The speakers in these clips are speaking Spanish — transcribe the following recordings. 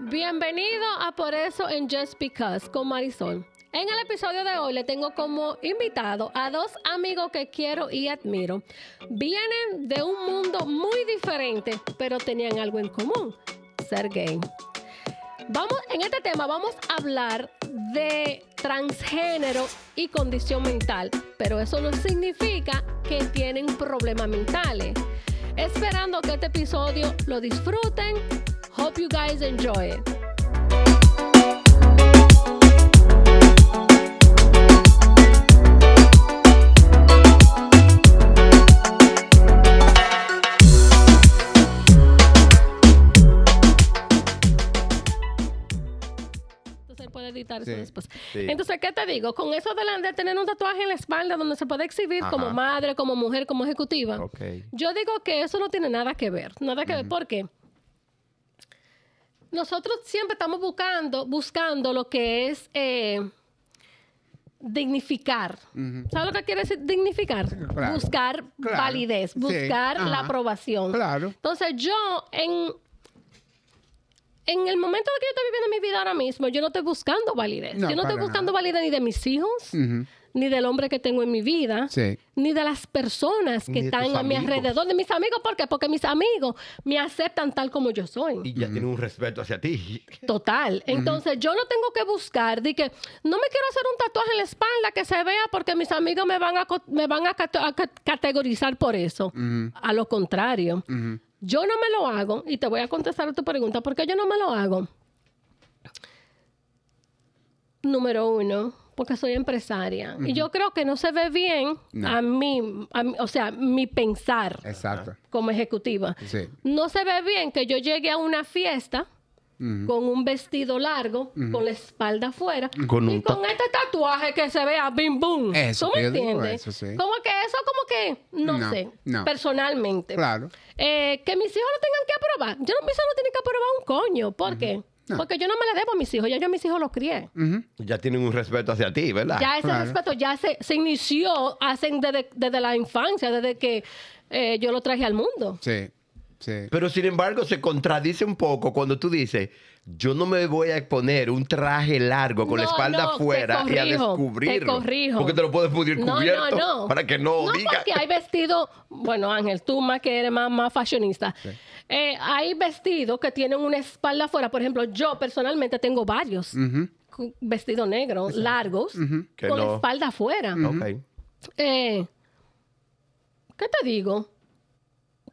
Bienvenido a Por eso en Just Because con Marisol. En el episodio de hoy le tengo como invitado a dos amigos que quiero y admiro. Vienen de un mundo muy diferente, pero tenían algo en común, ser gay. Vamos, en este tema vamos a hablar de transgénero y condición mental, pero eso no significa que tienen problemas mentales. Esperando que este episodio lo disfruten. Hope you guys enjoy it. Entonces puede editar eso Sí, después. sí. Entonces, ¿qué te digo? Con eso de, de tener un tatuaje en la espalda donde se puede exhibir como madre, como mujer, como ejecutiva. Yo digo que eso no tiene nada que ver, nada que ver. ¿Por qué? Nosotros siempre estamos buscando, buscando lo que es eh, dignificar. ¿Sabes lo que quiere decir dignificar? Claro. Buscar Claro. validez, Sí. buscar la aprobación. Claro. Entonces yo en en el momento de que yo estoy viviendo mi vida ahora mismo, yo no estoy buscando validez. No, yo no estoy buscando nada. validez ni de mis hijos, ni del hombre que tengo en mi vida, Sí. ni de las personas que están a mi alrededor, de mis amigos. ¿Por qué? Porque mis amigos me aceptan tal como yo soy. Y ya tiene un respeto hacia ti. Total. Entonces, yo no tengo que buscar de que no me quiero hacer un tatuaje en la espalda que se vea porque mis amigos me van a, me van a, cate- a ca- categorizar por eso. A lo contrario. Yo no me lo hago, y te voy a contestar a tu pregunta, ¿por qué yo no me lo hago? Número uno, porque soy empresaria. Y yo creo que no se ve bien No. a, mí, a mí- o sea, mi pensar Exacto. como ejecutiva. Sí. No se ve bien que yo llegue a una fiesta Con un vestido largo, con la espalda afuera, Con y con este tatuaje que se vea bim bum. Eso ¿Tú me entiendes? eso sí. Como que eso, como que, no, No, sé, no. personalmente. Claro. Eh, que mis hijos lo tengan que aprobar. Yo no, mis hijos no tienen que aprobar un coño. ¿Por qué? No. Porque yo no me la debo a mis hijos. Ya yo a mis hijos los crié. Ya tienen un respeto hacia ti, ¿verdad? Ya ese claro. respeto ya se, se inició hacen desde, desde la infancia, desde que eh, yo lo traje al mundo. Sí. Sí. Pero sin embargo, se contradice un poco cuando tú dices, yo no me voy a poner un traje largo con la espalda no, te afuera y a te corrijo. Porque te lo puedes poner cubierto no, no. para que no, No, diga. porque hay vestidos, bueno, Ángel, tú más que eres más, más fashionista. Eh, hay vestidos que tienen una espalda afuera. Por ejemplo, yo personalmente tengo varios vestidos negros, largos, con la espalda afuera. Ok. Eh, ¿Qué te digo?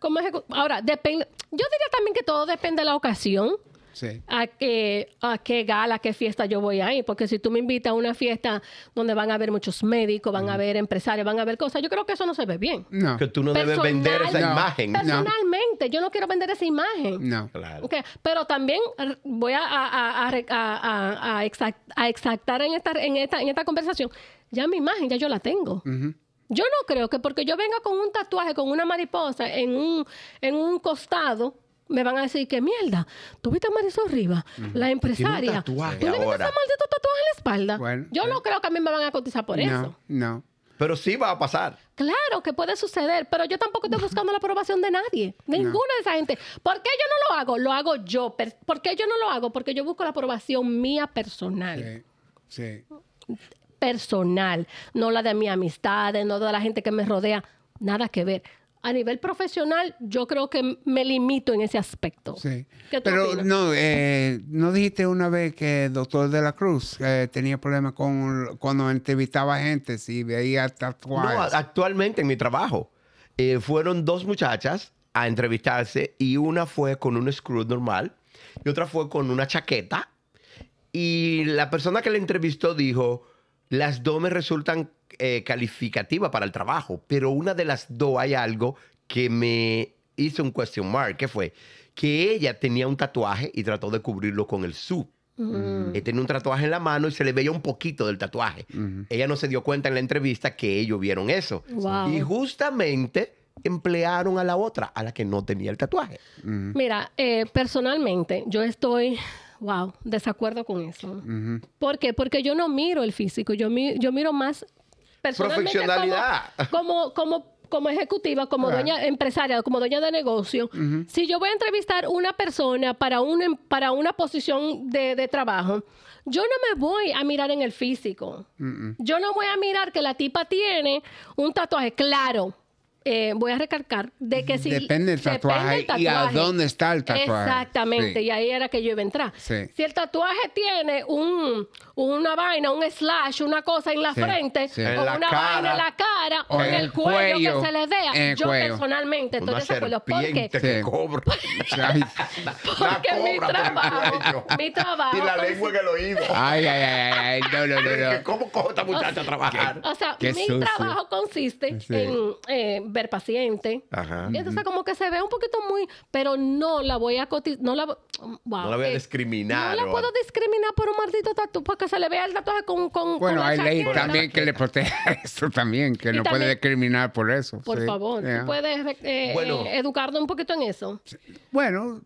¿Cómo ejecu- Ahora, depende. Yo diría también que todo depende de la ocasión. Sí. A qué, a qué gala, a qué fiesta yo voy a ir. Porque si tú me invitas a una fiesta donde van a haber muchos médicos, van a haber empresarios, van a haber cosas, yo creo que eso no se ve bien. No. Que tú no debes vender esa No. imagen. No. Personalmente, yo no quiero vender esa imagen. No. Claro. Ok, Pero también voy a, a, a- a re- a- a- a exact- a exactar en esta, en, esta, en esta conversación, ya mi imagen, ya yo la tengo. Ujú. Yo no creo que porque yo venga con un tatuaje, con una mariposa en un, en un costado, me van a decir que mierda, tú viste a Marisol Rivas, la empresaria. tatuaje ¿Tú le viste ese maldito tatuaje en la espalda? Bueno, yo no creo que a mí me van a cotizar por eso. No. No. Pero sí va a pasar. Claro que puede suceder, pero yo tampoco estoy buscando la aprobación de nadie, ninguna de esa gente. ¿Por qué yo no lo hago? Lo hago yo. ¿Por qué yo no lo hago? Porque yo busco la aprobación mía personal. Sí. Sí. Personal, no la de mi amistad, no de la gente que me rodea, nada que ver. A nivel profesional, yo creo que me limito en ese aspecto. Sí. ¿Qué tú Pero opinas? no, eh, ¿no dijiste una vez que el doctor de la Cruz eh, tenía problemas con cuando entrevistaba gente si veía No, tatuajes? actualmente en mi trabajo eh, fueron dos muchachas a entrevistarse y una fue con un screw normal y otra fue con una chaqueta y la persona que la entrevistó dijo, las dos me resultan eh, calificativas para el trabajo, pero una de las dos hay algo que me hizo un question mark, que fue que ella tenía un tatuaje y trató de cubrirlo con el suit. Eh, tenía un tatuaje en la mano y se le veía un poquito del tatuaje. Ella no se dio cuenta en la entrevista que ellos vieron eso. Wow. Y justamente emplearon a la otra, a la que no tenía el tatuaje. Mira, eh, personalmente, yo estoy, wow, desacuerdo con eso. ¿Por qué? Porque yo no miro el físico, yo, mi- yo miro más personalmente Profesionalidad. Como, como, como como ejecutiva, como dueña empresaria, como dueña de negocio, si yo voy a entrevistar una persona para, un, para una posición de, de trabajo, yo no me voy a mirar en el físico. Yo no voy a mirar que la tipa tiene un tatuaje claro. Eh, voy a recalcar de que si Depende del tatuaje y a dónde está el tatuaje. Exactamente, Sí. y ahí era que yo iba a entrar. Sí. Si el tatuaje tiene un, una vaina, un slash, una cosa en la Sí, frente, sí. o En una cara. vaina en la cara, O o en el el cuello, cuello. que se les vea, yo cuello. personalmente estoy desacuerdo. Porque, serpiente Sí. que cobra. Porque mi cobra por el trabajo, mi trabajo. Y la lengua en el oído. ay, ay, ay, ay, no, no, no, Que no. ¿Cómo cojo esta muchacha a trabajar? O sea, mi sucio. trabajo consiste Sí. en eh, ver pacientes. Ajá. Y entonces como que se ve un poquito muy, pero no la voy a cotizar, no la, wow, No la voy a eh, discriminar, No la o- puedo discriminar por un maldito tatu, porque se le vea el tatuaje con, con Bueno, con hay ley también que le protege esto también, que Y no puede discriminar por eso. Por sí. favor, Yeah. tú puedes eh, Bueno. eh, educarnos un poquito en eso. Bueno,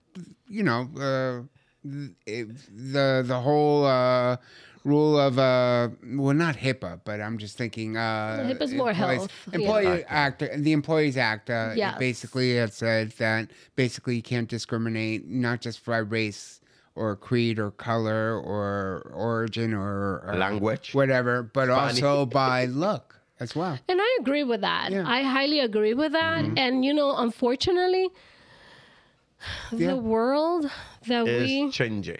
you know, uh, the the whole uh, rule of uh, well, not HIPAA, but I'm just thinking. Uh, HIPAA is more employees- health, yeah. Employee Act, the Employees Act. Uh, Yes. Basically, it says that basically you can't discriminate not just by race or creed or color or origin or, or Language. whatever, but Spanish. also by look as well. And I agree with that. Yeah. I highly agree with that. And you know, unfortunately, Yeah. the world that we Es change.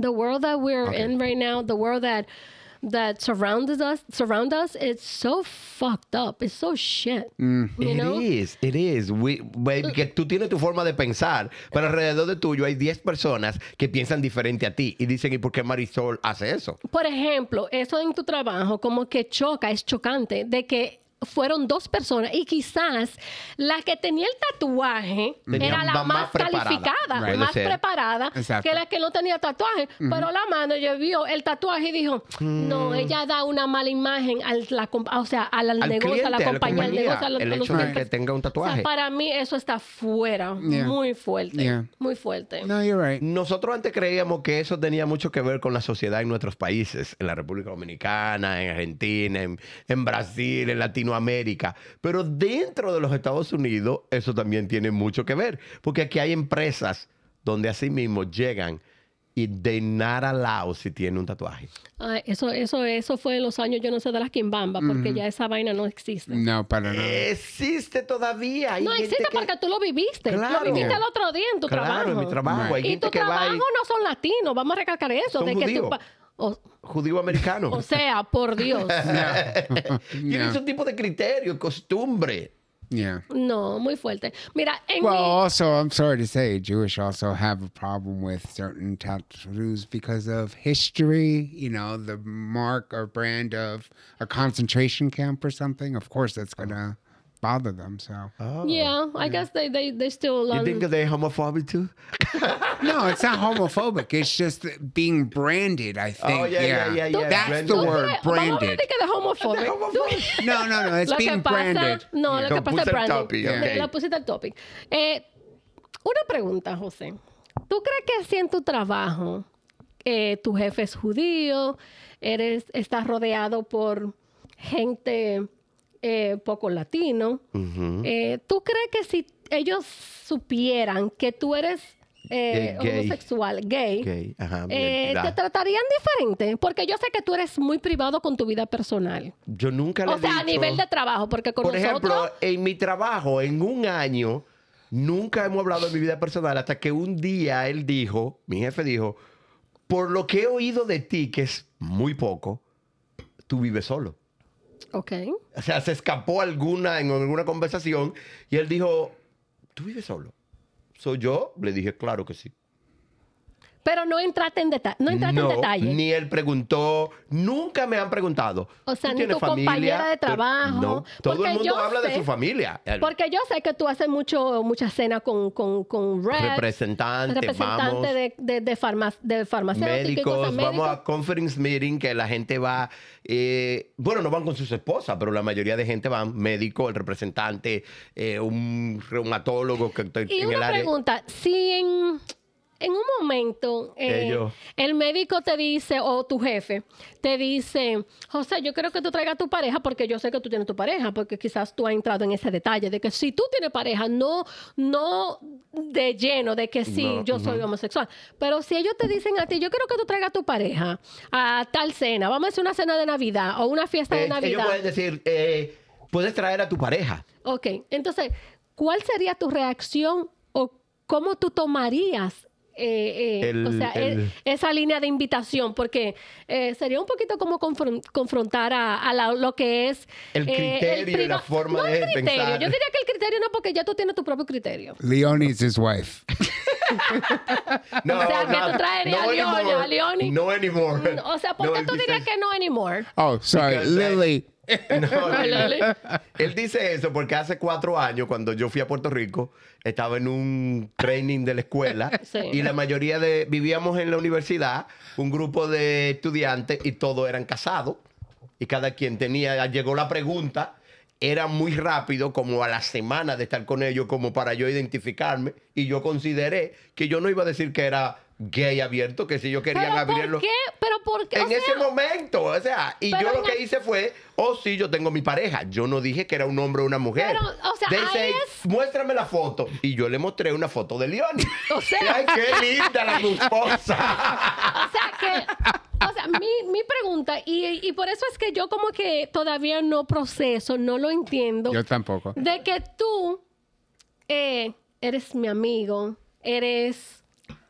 The world that we're Okay. in right now, the world that that surrounds us surround us, it's so fucked up. It's so shit. You It know? is, it is. We- we- que tú tienes tu forma de pensar, pero alrededor de tuyo hay 10 personas que piensan diferente a ti y dicen, ¿y por qué Marisol hace eso? Por ejemplo, eso en tu trabajo como que choca, es chocante, de que fueron dos personas y quizás la que tenía el tatuaje Tenía era la más calificada, más preparada Exacto. que la que no tenía tatuaje. Pero la mano ya vio el tatuaje y dijo, no, ella da una mala imagen al, la, o sea, al, Al negocio, a la cliente, a la compañía, al negocio, a la- el a los hecho de que tenga un O sea, tatuaje. para mí eso está fuera, Yeah. muy fuerte, Yeah. muy fuerte. No, you're right. Nosotros antes creíamos que eso tenía mucho que ver con la sociedad en nuestros países, en la República Dominicana, en Argentina, en, en Brasil, en Latinoamérica. Pero dentro de los Estados Unidos, eso también tiene mucho que ver. Porque aquí hay empresas donde así mismo llegan y de not allow si tiene un tatuaje. Ay, eso, eso, eso fue en los años, yo no sé, de las quimbamba, porque ya esa vaina no existe. No, para nada. Existe todavía. Hay No gente existe que- porque tú lo viviste. Claro. Lo viviste el otro día en tu Claro, trabajo. en mi trabajo. Hay Y tu va trabajo y- no son latinos, vamos a recalcar eso. Son de que pa- o, judío americano. o sea, por Dios. Tiene Yeah. ese tipo de criterio, costumbre. Yeah. No, muy fuerte. Mira, en Well, mi- also, I'm sorry to say, Jewish also have a problem with certain tattoos because of history. You know, the mark or brand of a concentration camp or something. Of course, that's gonna bother them. So, yeah, I guess they, they, they still... You um, think they're homophobic too? no, it's not homophobic. It's just being branded. I think. Oh, yeah, yeah, yeah, yeah, That's branded. the word, branded. de homofóbico. De homofóbico. No, no, no. It's being pasa, branded. no, lo que pasa es el branding. topic, Ya, ok. Lo pusiste el topic. Eh, una pregunta, José. ¿Tú crees que si en tu trabajo eh, tu jefe es judío, eres, estás rodeado por gente eh, poco latino, eh, ¿tú crees que si ellos supieran que tú eres eh, gay. homosexual, gay, ajá, eh, te tratarían diferente? Porque yo sé que tú eres muy privado con tu vida personal. Yo nunca le O he sea, a dicho- nivel de trabajo, porque con Por nosotros... ejemplo, en mi trabajo, en un año, nunca hemos hablado de mi vida personal hasta que un día él dijo, mi jefe dijo, por lo que he oído de ti, que es muy poco, tú vives solo. Ok. O sea, se escapó alguna en alguna conversación y él dijo, ¿tú vives solo? ¿Soy yo? Le dije, claro que sí. Pero no entraste en, deta no entraste en detalle. Ni él preguntó, nunca me han preguntado. O sea, ¿tú ni tu compañera de trabajo, No, todo el mundo habla de su familia. El Porque yo sé que tú haces mucho, mucha cena con, con, con reps, representante, representante vamos, de, de, de, de farmacéutico y médicos, vamos a conference meeting que la gente va, eh, bueno, no van con sus esposas, pero la mayoría de gente van, médico, el representante, eh, un reumatólogo que está Y en el una área. pregunta, si en, en un momento eh, Ellos. el médico te dice, o tu jefe, te dice, José, yo quiero que tú traigas a tu pareja porque yo sé que tú tienes tu pareja, porque quizás tú has entrado en ese detalle de que si tú tienes pareja, no, no de lleno de que sí, No, yo soy homosexual, pero si ellos te dicen a ti, yo quiero que tú traigas a tu pareja a tal cena, vamos a hacer una cena de Navidad o una fiesta de Eh, ellos Navidad. pueden decir, eh, puedes traer a tu pareja. Ok, entonces, ¿cuál sería tu reacción o cómo tú tomarías eh, eh, El- o sea, el- e- esa línea de invitación? Porque eh, sería un poquito como confron- confrontar a, a la- lo que es... El eh, criterio y la forma no el de criterio. pensar. Yo diría que el criterio no, porque ya tú tienes tu propio criterio. Leonie's his wife. No, O sea, que tú traerías a Leoni, anymore. a Leoni. No anymore. O sea, ¿por No, qué él tú dirías que no anymore? Oh, sorry, Because I- Lily. No, él dice eso porque hace cuatro años, cuando yo fui a Puerto Rico, estaba en un training de la escuela Sí. y la mayoría de vivíamos en la universidad, un grupo de estudiantes y todos eran casados. Y cada quien tenía, llegó la pregunta, era muy rápido, como a la semana de estar con ellos, como para yo identificarme. Y yo consideré que yo no iba a decir que era gay abierto, que si yo querían ¿Pero abrirlo por qué? ¿Pero por qué? O en sea, ese momento, o sea, y yo lo que el- hice fue, oh sí, yo tengo mi pareja. Yo no dije que era un hombre o una mujer. Pero, o sea, They ahí say, es- muéstrame la foto. Y yo le mostré una foto de Leoni. O sea- ay, qué linda la tu esposa. O sea, que, o sea, mi, mi pregunta, y, y por eso es que yo como que todavía no proceso, no lo entiendo, Yo tampoco. de que tú eh, eres mi amigo, eres,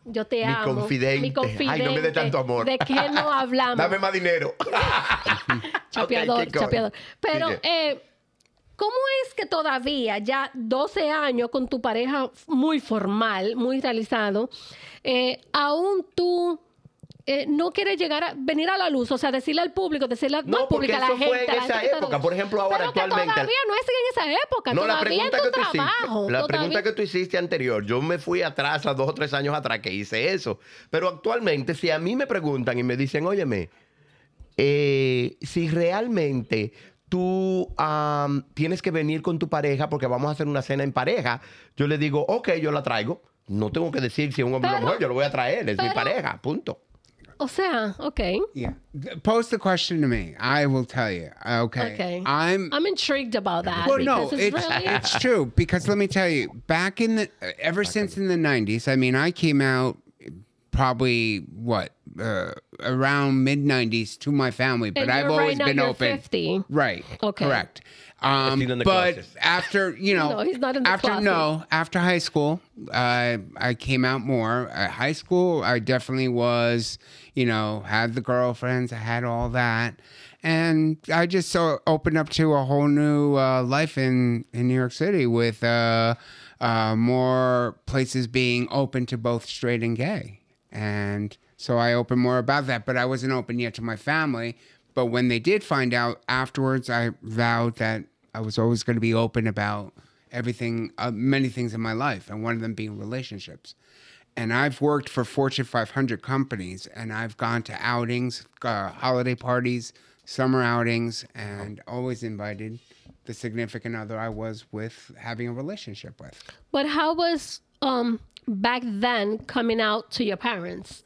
yo te Mi amo. confidente. Mi confidente. Ay, no me dé tanto amor. ¿De qué no hablamos? Dame más dinero. chapeador, Ok, keep going. chapeador. Pero, eh, ¿cómo es que todavía, ya 12 años con tu pareja muy formal, muy realizado, eh, aún tú eh, no quieres llegar a venir a la luz? O sea, decirle al público, decirle a, No, al público, a la eso gente. fue en la esa gente que época. Por ejemplo, ahora, Pero que actualmente- todavía no es en esa época. No, la pregunta en que tu tú hiciste, trabajo. la todavía- pregunta que tú hiciste anterior, yo me fui atrás a dos o tres años atrás que hice eso. Pero actualmente, si a mí me preguntan y me dicen, óyeme, eh, si realmente tú tienes que venir con tu pareja porque vamos a hacer una cena en pareja, yo le digo, ok, yo la traigo. No tengo que decir si es un hombre o una mujer, yo lo voy a traer, es mi pareja, punto. O sea, ok. Yeah. Post the question to me. I will tell you. Okay. Okay. I'm. I'm intrigued about that. Well, no, because it's really- it's true because let me tell you, back in the ever since in the '90s, I mean, I came out probably what uh, around mid '90s to my family, but And I've you're right always now been you're open. 50. Right. Okay. Correct. Um, Still in the but closet. after you know, No, he's not in the after closet. no, after high school, uh, I came out more. At high school, I definitely was, you know, had the girlfriends, I had all that, and I just so opened up to a whole new uh, life in in New York City with uh, uh, more places being open to both straight and gay, and so I opened more about that. But I wasn't open yet to my family. But when they did find out afterwards, I vowed that I was always going to be open about everything, uh, many things in my life, and one of them being relationships. And I've worked for Fortune 500 companies, and I've gone to outings, uh, holiday parties, summer outings, and always invited the significant other I was with having a relationship with. But how was um back then coming out to your parents?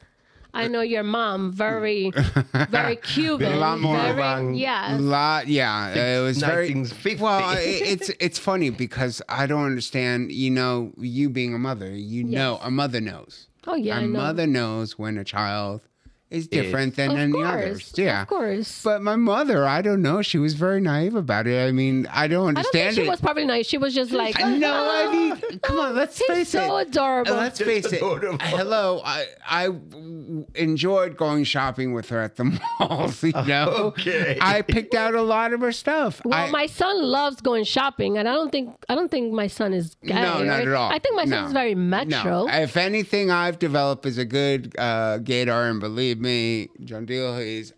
I know your mom very very Cuban. A lot more very, around- yes. lot, yeah. It was very 1950. well. it's it's funny because I don't understand. You know, you being a mother, you know, a mother knows. Oh yeah, a I know. mother knows when a child is different than Of any course, others. Yeah, of course. But my mother, I don't know. She was very naive about it. I mean, I don't understand. I don't think understand she was probably naive. She was just like, I know. I mean, come on. Let's He's face so it. adorable. Uh, Let's Just face it. adorable. Hello, I I enjoyed going shopping with her at the malls. You know, Okay. I picked out a lot of her stuff. well, I, my son loves going shopping, and I don't think I don't think my son is gay. no, not right? at all. I think my No. is very metro. No. If anything, I've developed is a good uh, gaydar, and believe me, John Deal is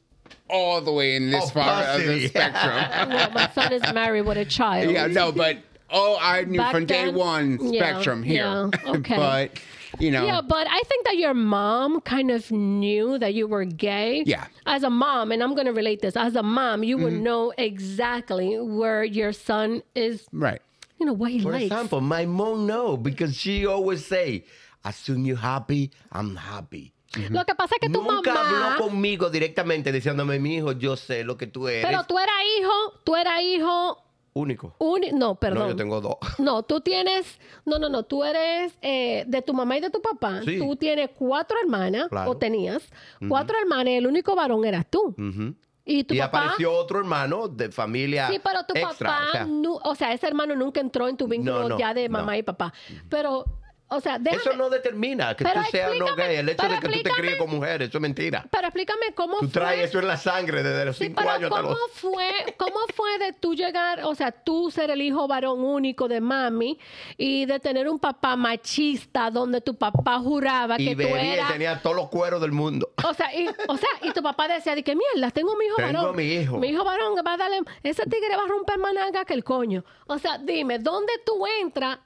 all the way in this Oh, far of the pussy. spectrum. well, my son is married with a child. yeah, no, but oh, I knew Back from day then? one Yeah, spectrum here. yeah, okay. but you know, Yeah, but I think that your mom kind of knew that you were gay. Yeah. As a mom, and I'm going to relate this, as a mom, you Mm-hmm. would know exactly where your son is, right. you know, what he For likes. example, my mom know because she always say, As soon you happy, I'm happy. Lo que pasa es que tu Nunca mamá... habló conmigo directamente diciéndome, mi hijo, yo sé lo que tú eres. Pero tú eras hijo, tú eras hijo... Único. uni- no, perdón. No, yo tengo dos. No, tú tienes, no, no, no, tú eres eh, de tu mamá y de tu papá. Sí. Tú tienes cuatro hermanas, Claro. o tenías cuatro hermanas y el único varón eras tú. Ujú. Y tu y papá. apareció otro hermano de familia Sí, pero tu extra. papá, o sea, nu- o sea, ese hermano nunca entró en tu vínculo No, no, ya de no. mamá y papá. Pero, o sea, déjame, eso no determina que tú seas no gay. El hecho de que tú te críes con mujeres, eso es mentira. pero explícame cómo Tú fue. traes eso en la sangre desde los Sí, cinco pero años ¿cómo los... fue, ¿cómo fue de tú llegar, o sea, tú ser el hijo varón único de mami y de tener un papá machista donde tu papá juraba Y que tú bebía y eras... tenía todos los cueros del mundo. O sea, y, o sea, y tu papá decía de que mierda, tengo mi hijo Tengo varón. mi hijo. Mi hijo varón va a darle, ese tigre va a romper más nalga que el coño. O sea, dime, ¿dónde tú entras?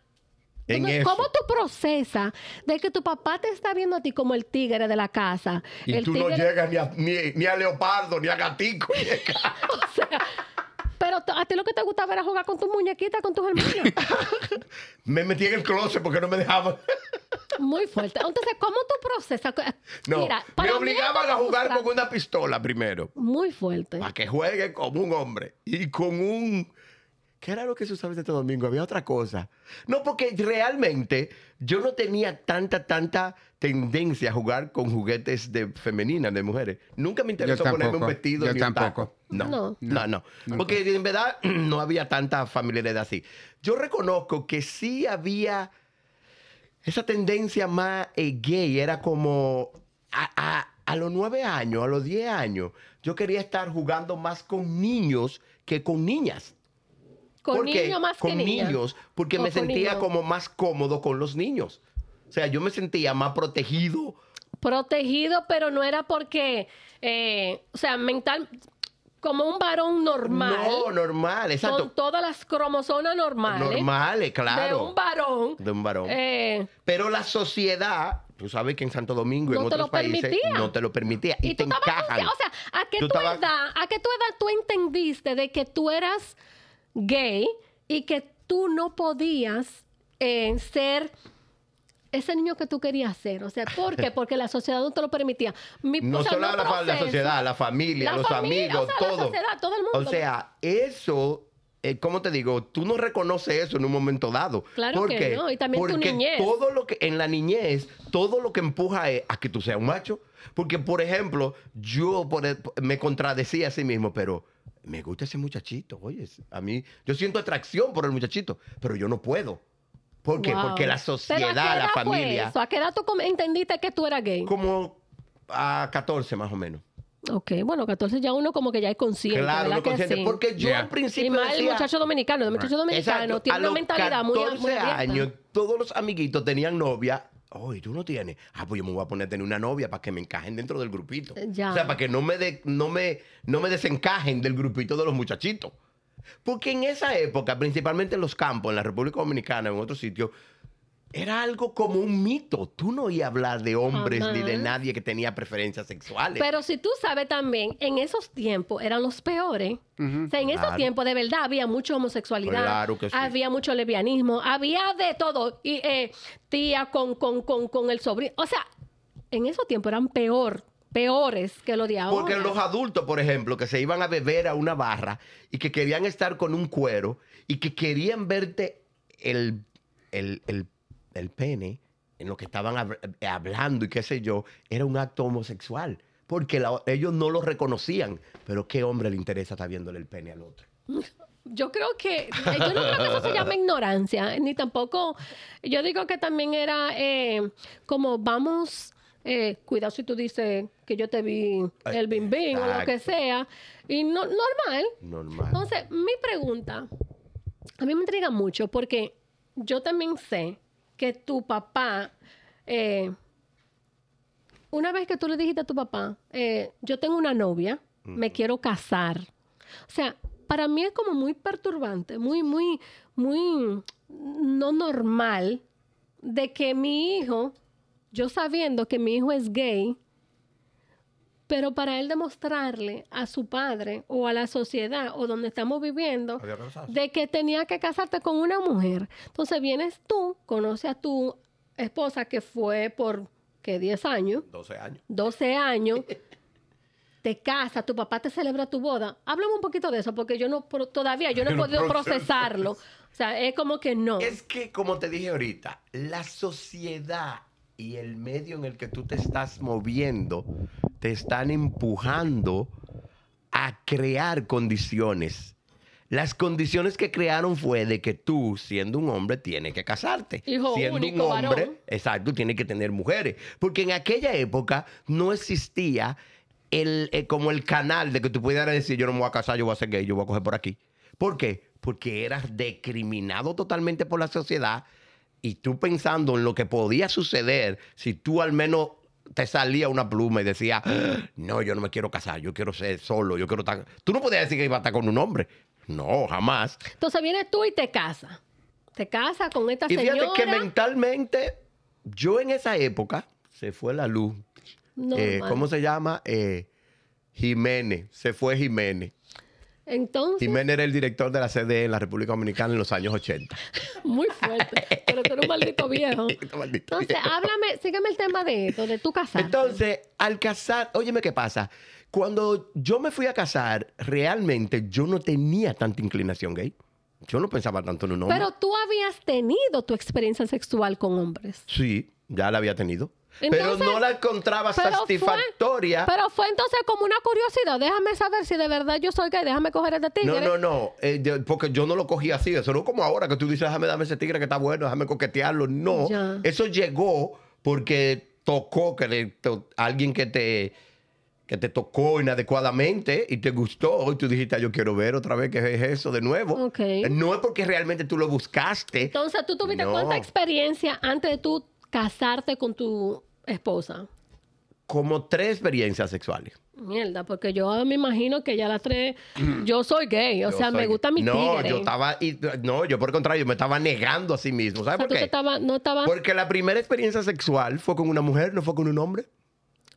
En ¿Dónde- eso. ¿Cómo tú procesas de que tu papá te está viendo a ti como el tigre de la casa? Y el tú no llegas ni a, ni, ni a leopardo, ni a gatico. O sea, pero a ti lo que te gustaba era jugar con tus muñequitas, con tus hermanos. me metí en el closet porque no me dejaban. Muy fuerte. Entonces, ¿cómo tú procesas? No, Mira, me obligaban a jugar con una pistola primero. Muy fuerte. Para que juegue como un hombre. Y con un... ¿Qué era lo que se usaba en Santo Domingo? Había otra cosa. No, porque realmente yo no tenía tanta, tanta tendencia a jugar con juguetes de femeninas, de mujeres. Nunca me interesó ponerme un vestido Yo ni un taco. tampoco. No, No. no, no. Porque en verdad no había tanta familiaridad así. Yo reconozco que sí había esa tendencia más eh, gay. Era como a, a- a los nueve años, a los diez años, yo quería estar jugando más con niños que con niñas. Con ¿Por qué? niños más con que niños, porque O me sentía como más cómodo con los niños. O sea, yo me sentía más protegido. protegido, pero no era porque, eh, o sea, mental, como un varón normal, No, normal, exacto. con todas las cromosomas normales, Normales, claro. de un varón, De un varón. eh, Pero la sociedad, tú sabes que en Santo Domingo y No en te otros países permitía. no te lo permitía. Y, y te tú estabas encajan. o sea, ¿a qué tu estabas- edad, a qué tu edad tú entendiste de que tú eras gay y que tú no podías eh, ser ese niño que tú querías ser? O sea, ¿por qué? Porque la sociedad no te lo permitía. Mi- no o sea, solo la, la proceso. sociedad, la familia, La los familia, amigos, o sea, la todo. sociedad, todo el mundo. O sea, eso, eh, ¿cómo te digo? Tú no reconoces eso en un momento dado. Claro ¿Por que no, y también tu Porque niñez. todo lo que, en la niñez, todo lo que empuja es a que tú seas un macho. Porque, por ejemplo, yo por e- me contradecía a sí mismo, pero me gusta ese muchachito. Oye, a mí, yo siento atracción por el muchachito, pero yo no puedo. ¿Por qué? Wow. Porque la ¿Pero a sociedad, la fue familia, eso? ¿A qué edad tú entendiste que tú eras gay? como a 14 más o menos. Ok, bueno, 14 ya uno como que ya es consciente, Claro, ¿verdad no que consciente. sí? Porque yo Yeah. al principio Y más el muchacho dominicano, el muchacho dominicano Exacto. tiene a una los mentalidad muy, 14 muy abierta. años, todos los amiguitos tenían novia. Oye, tú no tienes. Ah, pues yo me voy a poner a tener una novia para que me encajen dentro del grupito. Ya. O sea, para que no me, de- no, me, no me desencajen del grupito de los muchachitos. Porque en esa época, principalmente en los campos, en la República Dominicana, en otros sitios, era algo como un mito. Tú no a hablar de hombres ni de nadie que tenía preferencias sexuales. Pero si tú sabes también, en esos tiempos eran los peores. O sea, en esos tiempos de verdad había mucha homosexualidad. Claro que sí. Había mucho lesbianismo. Había de todo. Y eh, tía con, con, con, con el sobrino. O sea, en esos tiempos eran peor, peores que los de ahora. Porque los adultos, por ejemplo, que se iban a beber a una barra y que querían estar con un cuero y que querían verte el, el, el- el pene en lo que estaban hab- hablando y qué sé yo, era un acto homosexual. Porque la- ellos no lo reconocían. Pero ¿qué hombre le interesa estar viéndole el pene al otro? Yo creo que, eh, yo no creo que eso se llama ignorancia, ni tampoco, yo digo que también era eh, como vamos, eh, cuidado si tú dices que yo te vi el bim bim o lo que sea, y no, normal. Normal. Entonces, mi pregunta, a mí me intriga mucho porque yo también sé que tu papá, eh, una vez que tú le dijiste a tu papá, eh, yo tengo una novia, me quiero casar. O sea, para mí es como muy perturbante, muy, muy, muy no normal de que mi hijo, yo sabiendo que mi hijo es gay, pero para él demostrarle a su padre o a la sociedad o donde estamos viviendo de que tenía que casarte con una mujer. Entonces vienes tú, conoces a tu esposa que fue por, ¿qué? 10 años, 12 años. 12 años, te casa, tu papá te celebra tu boda. Háblame un poquito de eso, porque yo no, todavía yo no he no podido proceso procesarlo. O sea, es como que no. Es que, como te dije ahorita, la sociedad y el medio en el que tú te estás moviendo te están empujando a crear condiciones. Las condiciones que crearon fue de que tú, siendo un hombre, tienes que casarte. Hijo siendo único, un hombre, varón. exacto, tienes que tener mujeres. Porque en aquella época no existía el, eh, como el canal de que tú pudieras decir, yo no me voy a casar, yo voy a ser gay, yo voy a coger por aquí. ¿Por qué? Porque eras decriminado totalmente por la sociedad y tú pensando en lo que podía suceder si tú al menos te salía una pluma y decía, no, yo no me quiero casar, yo quiero ser solo, yo quiero estar... Tú no podías decir que iba a estar con un hombre. No, jamás. Entonces vienes tú y te casas. Te casas con esta Y fíjate señora. que mentalmente, yo en esa época, se fue la luz. Eh. ¿Cómo se llama? Eh, Jiménez, se fue Jiménez. Entonces, Jiménez era el director de la CD en la República Dominicana en los años 80. muy fuerte. Pero tú eres un maldito viejo. Maldito Entonces, viejo. háblame, sígueme el tema de esto, de tu casar. Entonces, al casar, óyeme qué pasa. Cuando yo me fui a casar, realmente yo no tenía tanta inclinación gay. Yo no pensaba tanto en un hombre. Pero tú habías tenido tu experiencia sexual con hombres. sí, ya la había tenido. Entonces, pero no la encontraba pero fue- satisfactoria. Pero fue entonces como una curiosidad. Déjame saber si de verdad yo soy gay. Déjame coger este tigre. No, no, no. eh, yo- porque yo no lo cogí así. Eso no como ahora que tú dices, déjame darme ese tigre que está bueno, déjame coquetearlo. No. Ya. Eso llegó porque tocó que le- to- alguien que te, que te tocó inadecuadamente y te gustó y tú dijiste, "Ah, yo quiero ver otra vez qué es eso de nuevo. Ok. Eh, No es porque realmente tú lo buscaste. Entonces, ¿tú tuviste No. cuánta experiencia antes de tú casarte con tu esposa? Como tres experiencias sexuales. Mierda, porque yo me imagino que ya las tres... Yo soy gay, o Yo sea, me gusta mi No, tigre. yo estaba. y- no, yo por el contrario, me estaba negando a sí mismo. O ¿Sabes sea, por tú te qué? estaba, no estaba... Porque la primera experiencia sexual fue con una mujer, no fue con un hombre.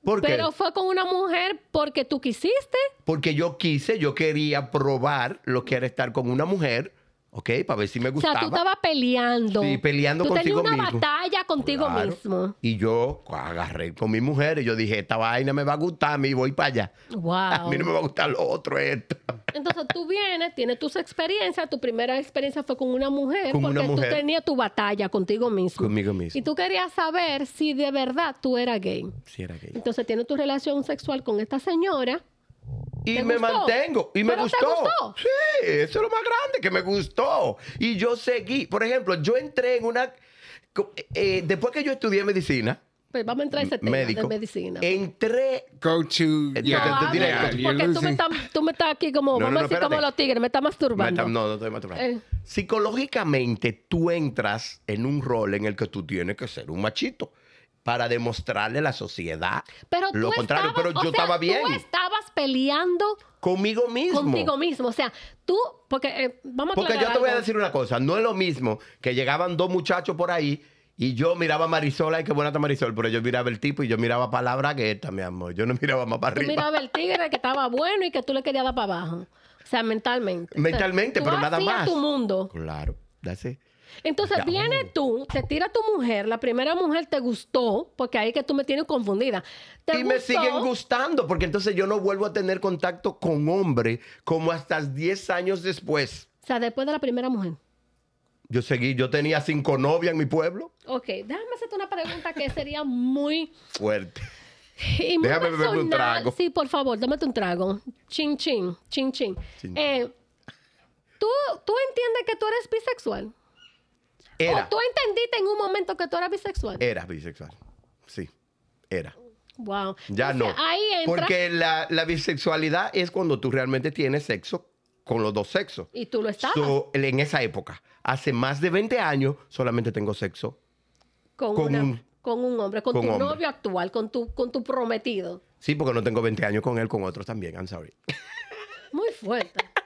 ¿Por qué? Pero fue con una mujer porque tú quisiste. Porque yo quise, yo quería probar lo que era estar con una mujer, ¿ok? Para ver si me O gustaba. sea, tú estabas peleando. Sí, peleando tú contigo tenías una mismo. batalla contigo Claro. mismo. Y yo agarré con mi mujer y yo dije, esta vaina me va a gustar, a mí voy para allá. A Wow. mí no me va a gustar lo otro esto. Entonces tú vienes, tienes tus experiencias. Tu primera experiencia fue con una mujer Con porque una mujer. tú tenías tu batalla contigo mismo. Conmigo mismo. Y tú querías saber si de verdad tú eras gay. Sí, era gay. Entonces tienes tu relación sexual con esta señora. Y ¿Te me gustó? mantengo. Y me ¿Pero te gustó. gustó? Sí, eso es lo más grande, que me gustó. Y yo seguí. Por ejemplo, yo entré en una... eh, después que yo estudié medicina, Pues vamos a entrar a ese tema médico, de medicina. entré... Go to No, yeah, No, porque tú me, estás, tú me estás aquí como, No, no, vamos a decir como los tigres, me estás masturbando. No, no estoy masturbando. Eh. Psicológicamente, tú entras en un rol en el que tú tienes que ser un machito para demostrarle a la sociedad Pero lo contrario. estabas- pero yo sea, estaba bien Tú estabas peleando conmigo mismo. contigo mismo. O sea, tú, porque eh, vamos a Porque yo te voy a decir una cosa, no es lo mismo que llegaban dos muchachos por ahí y yo miraba a Marisol, ay, qué buena está Marisol, pero yo miraba el tipo y yo miraba para la bragueta, mi amor. Yo no miraba más para Tú arriba. mirabas el tigre que estaba bueno y que tú le querías dar para abajo. O sea, mentalmente. O sea, Mentalmente, tú pero nada más. tu mundo. Claro, that's it. Entonces Ya. viene tú, te tira tu mujer, la primera mujer te gustó, porque ahí que tú me tienes confundida. ¿Te Y me siguen gustando, porque entonces yo no vuelvo a tener contacto con hombre como hasta 10 años después. O sea, después de la primera mujer. Yo seguí, yo tenía cinco novias en mi pueblo. Ok, déjame hacerte una pregunta que sería muy... Fuerte. y muy Déjame beberme un trago. Sí, por favor, dámate un trago. Chin, chin, chin, chin. Chin. Eh, ¿tú, ¿Tú entiendes que tú eres bisexual? Era, ¿O tú entendiste en un momento que tú eras bisexual? era bisexual. Sí, era. Wow. Ya Entonces, no. Ahí entra... Porque la, la bisexualidad es cuando tú realmente tienes sexo con los dos sexos. Y tú lo estabas So, en esa época, hace más de 20 años, solamente tengo sexo. con, con una- un- con un hombre, con, con tu hombre. novio actual, con tu, con tu prometido. Sí, porque no tengo 20 años con él, con otros también. I'm sorry. Muy fuerte.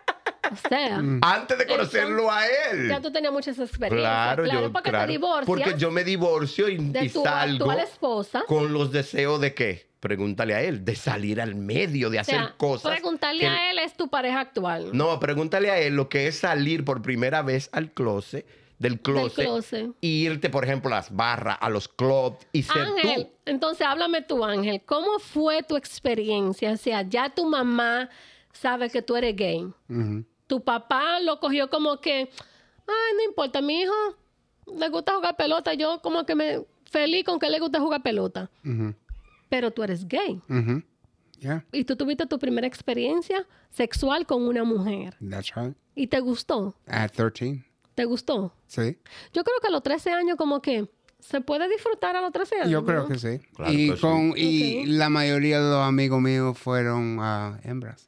O sea, Antes de conocerlo a él. ya tú tenías muchas experiencias. Claro, yo, porque claro. te divorcias Porque yo me divorcio y, de y tu salgo actual esposa. con los deseos de qué? Pregúntale a él, de salir al medio, de O hacer cosas. preguntarle que- a él es tu pareja actual. No, pregúntale a él lo que es salir por primera vez al closet del closet, closet. y irte, por ejemplo, a las barras, a los clubs y ser Ángel, tú. entonces háblame tú, Ángel. ¿Cómo fue tu experiencia? O sea, ya tu mamá sabe que tú eres gay. Tu papá lo cogió como que, ay, no importa, mi hijo le gusta jugar pelota. Yo como que me feliz con que le gusta jugar pelota. Pero tú eres gay. Yeah, Y tú tuviste tu primera experiencia sexual con una mujer. that's right. ¿Y te gustó? At 13. ¿Te gustó? Sí. Yo creo que a los 13 años como que se puede disfrutar a los 13 años. Yo creo ¿no? que sí. Claro y que sí. con y Ok. la mayoría de los amigos míos fueron ah, hembras.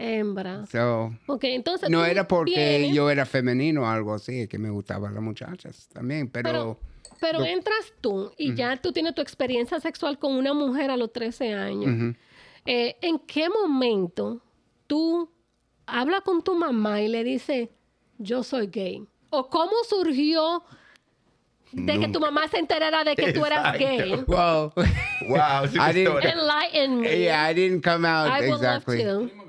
Hembra. So, Ok, entonces no era porque vienes, yo era femenino o algo así, que me gustaban las muchachas también, pero, Pero, pero lo- entras tú y ya tú tienes tu experiencia sexual con una mujer a los 13 años. Eh, ¿En qué momento tú hablas con tu mamá y le dices, yo soy gay? ¿O cómo surgió de que tu mamá se enterara de que tú eras Exacto. gay? Wow, sí, I didn't-. Enlighten me. yeah, I didn't come out I would exactly. love to.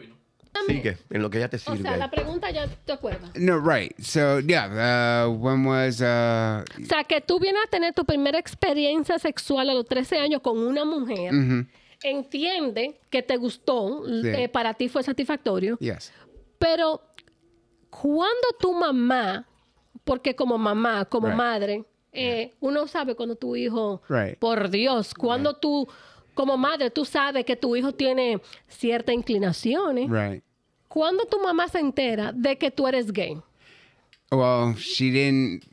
Sigue, en lo que ya te O sirve. sea, la pregunta ya te acuerdas. No, right. So yeah, uh, when was uh, O sea, que tú vienes a tener tu primera experiencia sexual a los 13 años con una mujer, entiende que te gustó, Sí. eh, para ti fue satisfactorio, yes, pero cuando tu mamá, porque como mamá, como Right. madre, eh, uno sabe cuando tu hijo, Right. por Dios, cuando tú, como madre, tú sabes que tu hijo tiene ciertas inclinaciones, ¿eh? right. cuando tu mamá se entera de que tú eres gay. Well, she didn't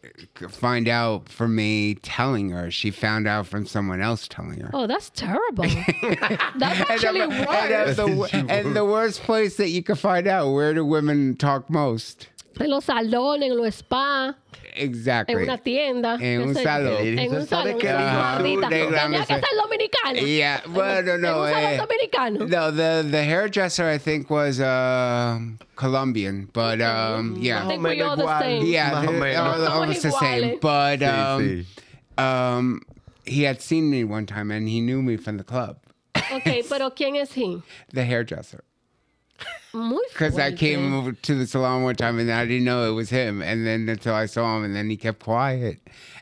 find out from me telling her. She found out from someone else telling her. Oh, that's terrible. that's actually and, worse. that's the, and the worst place that you can find out where do women talk most. En los salones, en los spas, Exactly. en una tienda. En un salón. En un ¿Sabe salón. qué? esa Ajá. maldita. De gran Tenía que ser dominicana. Yeah, well, no, En un salón dominicano. no, the the hairdresser I think was uh, Colombian, but um, I yeah, think we all the same. yeah, Más o they're menos. all- almost the same. But um, um, he had seen me one time and he knew me from the club, Ok, pero ¿quién es he? the hairdresser. Muy Because I came over to the salon one time and I didn't know it was him. And then until I saw him, and then he kept quiet.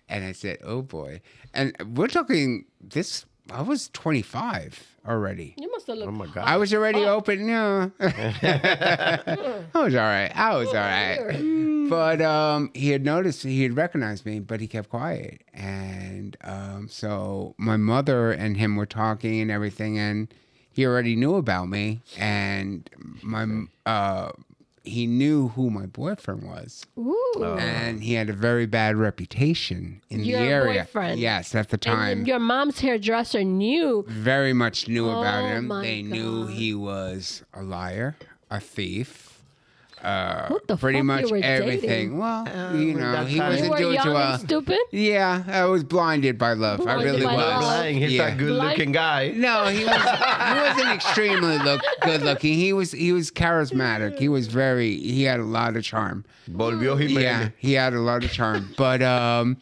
And I said, oh boy. And we're talking this, I was 25 already. You must have looked Oh my God. I was already Oh. open. Yeah. I was all right. I was all right. But um, he had noticed, he had recognized me, but he kept quiet. And um, so my mother and him were talking and everything, and he already knew about me. And my uh, he knew who my boyfriend was. Ooh. And he had a very bad reputation in Your the area. boyfriend. Yes, at the And time your mom's hairdresser knew. very much knew about Oh him. my They knew God. he was a liar, a thief, uh, What the pretty fuck much you were everything. dating? Well, Uh, you know, he wasn't You were doing too well. stupid. Yeah, I was blinded by love. I really was. love. Lying, he's yeah. a good looking guy. No, he was. he wasn't extremely look good looking. He was. He was charismatic. He was very. He had a lot of charm. Volvió Yeah, he had a lot of charm. But um,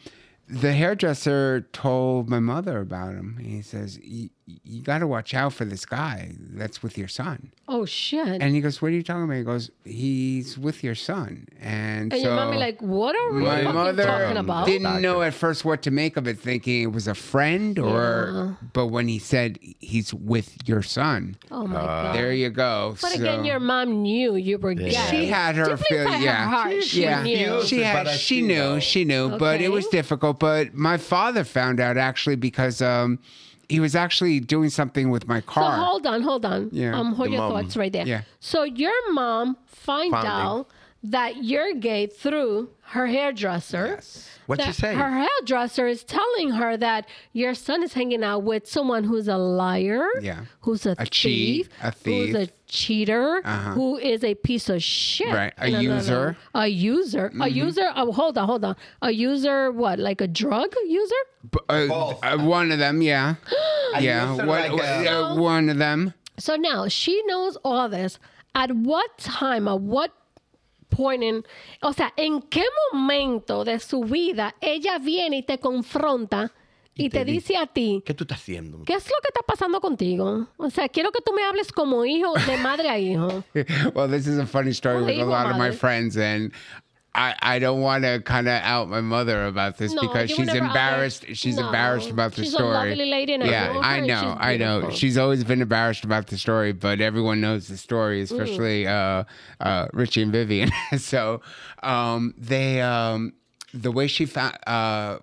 the hairdresser told my mother about him. He says, "You, you got to watch out for this guy that's with your son." Oh, shit. And he goes, "What are you talking about?" He goes, "He's with your son." And, And so your mommy like, what are we my mother talking about? didn't know at first what to make of it, thinking it was a friend or. But when he said he's with your son, Oh my god. there you go. But So- again, your mom knew you were gay. she had her Deep inside feeling, her yeah, heart, she yeah. knew. She had, she she knew, she knew, but it was difficult. But my father found out actually because um, he was actually doing something with my car. So car. hold on, hold on. Yeah. Um, hold The your mom. thoughts right there. Yeah. So your mom find Found out that you're gay through her hairdresser. What you she say? Her hairdresser is telling her that your son is hanging out with someone who's a liar, Yeah. who's a, A cheat, thief, a who's a thief. Cheater, Uh-huh. who is a piece of shit. Right, a No, no, no. user. Mm-hmm. A user. A user. Oh, hold on, hold on. A user, what? Like a drug user? B- uh, Both. uh, one of them, yeah, yeah, used to one, like, uh, one of them. So now she knows all this. At what time, at what point in, o sea, en qué momento de su vida ella viene y te confronta y, te, te dice a ti, ¿Qué tú estás haciendo? ¿qué es lo que está pasando contigo? O sea, quiero que tú me hables como hijo, de madre a hijo. well, this is a funny story with a lot of my friends, and I, I don't want to kind of out my mother about this No, because she's embarrassed. She's No, embarrassed about the she's story. lady and I yeah, know I know, she's I know. She's always been embarrassed about the story, but everyone knows the story, Mm. especially uh, uh, Richie and Vivian. so um, they, um, the way she found. Uh,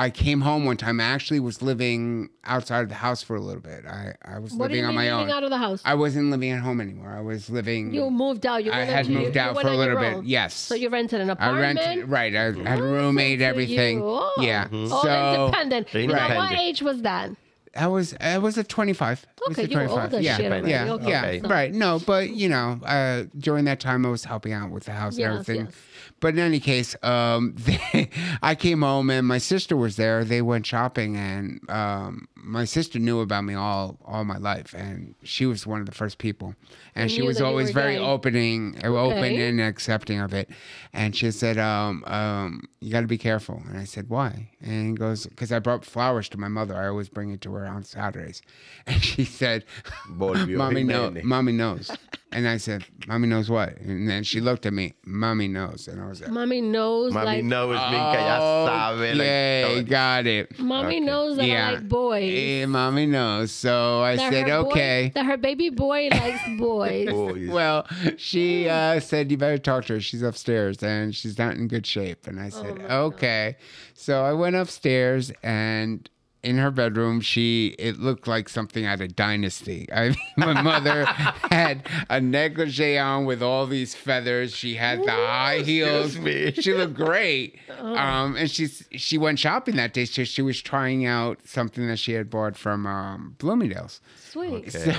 I came home one time. I actually was living outside of the house for a little bit. I, I was What do living you on mean my living own. out of the house? I wasn't living at home anymore. I was living. you moved out. You I had into- moved you out went for a little bit. Yes. So you rented an apartment. I rented. Right. I had a roommate. Everything. Oh. Yeah. Oh, So independent. Now, what age was that? I was. I was at twenty five. Okay, you were old as yeah. shit already. Yeah. Okay, Yeah. so- Right. No, but you know, uh, during that time, I was helping out with the house Yes, and everything. yes. But in any case, um, they, I came home and my sister was there. They went shopping, and um, my sister knew about me all all my life, and she was one of the first people. And she was always very gay. opening, open and accepting of it. And she said, um, um, "You got to be careful." And I said, "Why?" And he goes, "Because I brought flowers to my mother. I always bring it to her on Saturdays." And she said, "Mommy knows. Mommy knows." And I said, "Mommy knows what?" And then she looked at me, "Mommy knows." And I was like, Mommy knows, Mami like, knows, Minka ya sabe. la "Yay, historia. got it." mommy Okay. knows that I like boys. Eh, mommy knows. So I That said, her boy- "Okay." that her baby boy likes boys. Boys. Well, she uh, said, You better talk to her. She's upstairs and she's not in good shape. And I said, Okay. So I went upstairs and in her bedroom, she it looked like something out of Dynasty. I mean, my mother had a negligee on with all these feathers. She had the high heels. Me. She looked great. Um, and she's she went shopping that day. So she was trying out something that she had bought from um, Bloomingdale's. Sweet. Okay.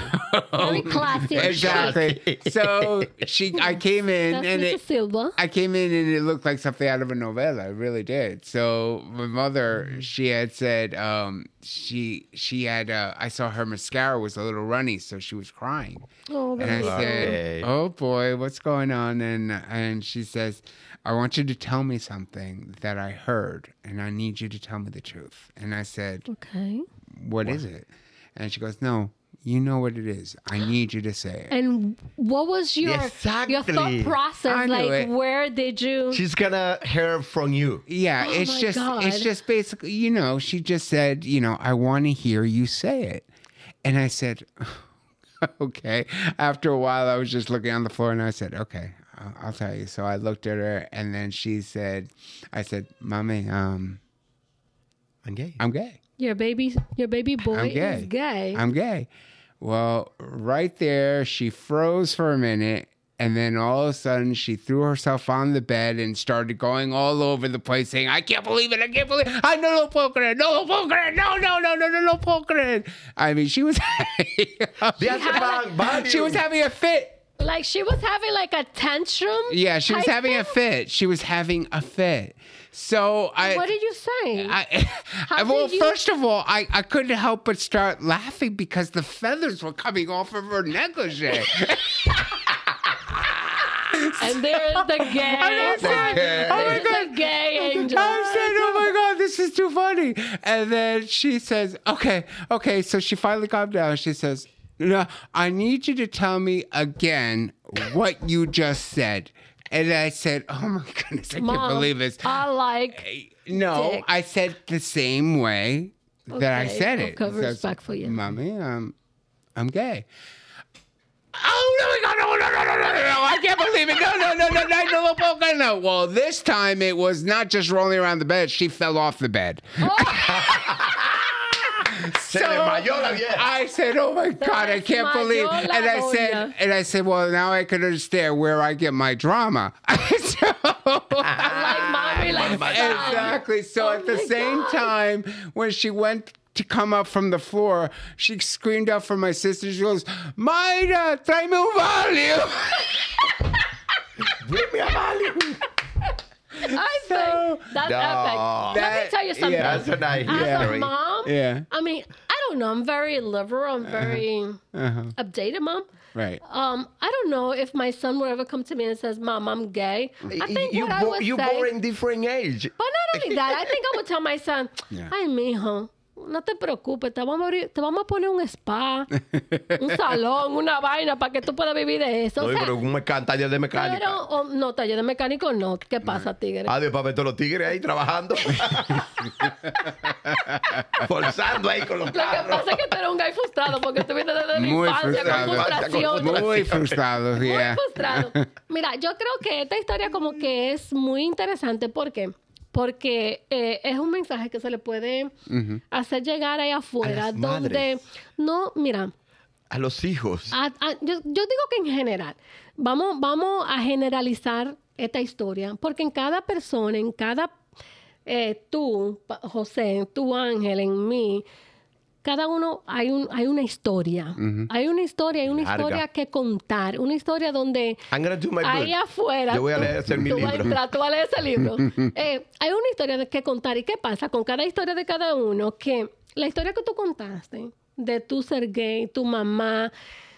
Very classy. Exactly. so she, I came in That's and Mrs. it, Silva. I came in and it looked like something out of a novella. It really did. So my mother, she had said, um, she she had. Uh, I saw her mascara was a little runny, so she was crying. Oh, And I baby. said, "Oh boy, what's going on?" And and she says, "I want you to tell me something that I heard, and I need you to tell me the truth." And I said, okay. "What is it?" And she goes, "No, you know what it is. I need you to say it." And what was your your Exactly. thought process? I knew like, it. where did you? She's gonna hear from you. Yeah, Oh it's my just it's just basically, you know, she just said, you know, I want to hear you say it. And I said, okay. After a while I was just looking on the floor and I said, okay, I'll, I'll tell you. So I looked at her and then she said, I said, "Mommy, um I'm gay. I'm gay. Your baby, your baby boy I'm gay. is gay. I'm gay." Well, right there she froze for a minute and then all of a sudden, she threw herself on the bed and started going all over the place, saying, "I can't believe it! I can't believe it! I no no puedo creer! No lo puedo creer! No no no no no no puedo creer!" I mean, she was They hace van- she was having a fit. Like she was having like a tantrum. Yeah, she was having a fit. She was having a fit. So I. What did you say? I, How well, you- first of all, I, I couldn't help but start laughing because the feathers were coming off of her negligee. and there's the gay. I said, oh my God. the gay angel. I said, "Oh my god, this is too funny." And then she says, "Okay, okay." So she finally calmed down. She says, "No, I need you to tell me again what you just said." And I said, "Oh my goodness, I Mom, can't believe this." I like. No, dick. I said the same way that I said it. okay, says, respectful, yeah. Mommy, um, I'm gay. Oh no, no, no, no, no, no, no, no, I can't believe it. No, no, no, no, no, no, no, no, no. Well, this time it was not just rolling around the bed. She fell off the bed. Se desmayó la vieja. I said, "Oh my God, I can't desmayó believe!" And I said, doña. "And I said, well, now I can understand where I get my drama." So- Like mommy, ah, like mom. Exactly. So Oh at the same God. time, when she went to come up from the floor, she screamed out for my sister. She goes, Mayra, tráeme un value. Bring me a value. I So- think that's No. epic. Let me tell you something. yeah. That's a nice As a mom, yeah. I mean, I don't know. I'm very liberal. I'm very Uh-huh. updated, mom. Right. Um, I don't know if my son would ever come to me and says, "Mom, I'm gay." I think you what I would you say, born in different age. but not only that, I think I would tell my son, Yeah. "Ay, mijo, no te preocupes, te vamos a, abrir- te vamos a poner un spa, un salón, una vaina para que tú puedas vivir de eso. No, O sea, pero un taller de mecánica. pero, o- no, taller de mecánico no. ¿Qué pasa, tigre? Adiós, para ver todos los tigres ahí trabajando. Forzando ahí con los Lo que pasa es que tú eres un gay frustrado porque tú vienes desde la Muy infancia con frustrado. frustración. Muy frustrados, Muy yeah. frustrado. Mira, yo creo que esta historia como que es muy interesante. ¿Por qué? Porque eh, es un mensaje que se le puede hacer llegar ahí afuera, donde madres. no, mira, A los hijos. a- a- yo, yo digo que en general, vamos, vamos a generalizar esta historia, porque en cada persona, en cada, eh, tú, José, tú, Ángel, en mí, cada uno hay, un, hay una historia. Hay una historia, hay una Larga. historia que contar, una historia donde I'm gonna do my ahí afuera. Yo voy a tú- leer ese mi tú libro. tú vas a leer ese libro. Eh, hay una historia de que contar. ¿Y qué pasa con cada historia de cada uno? Que la historia que tú contaste de tu ser gay, tu mamá,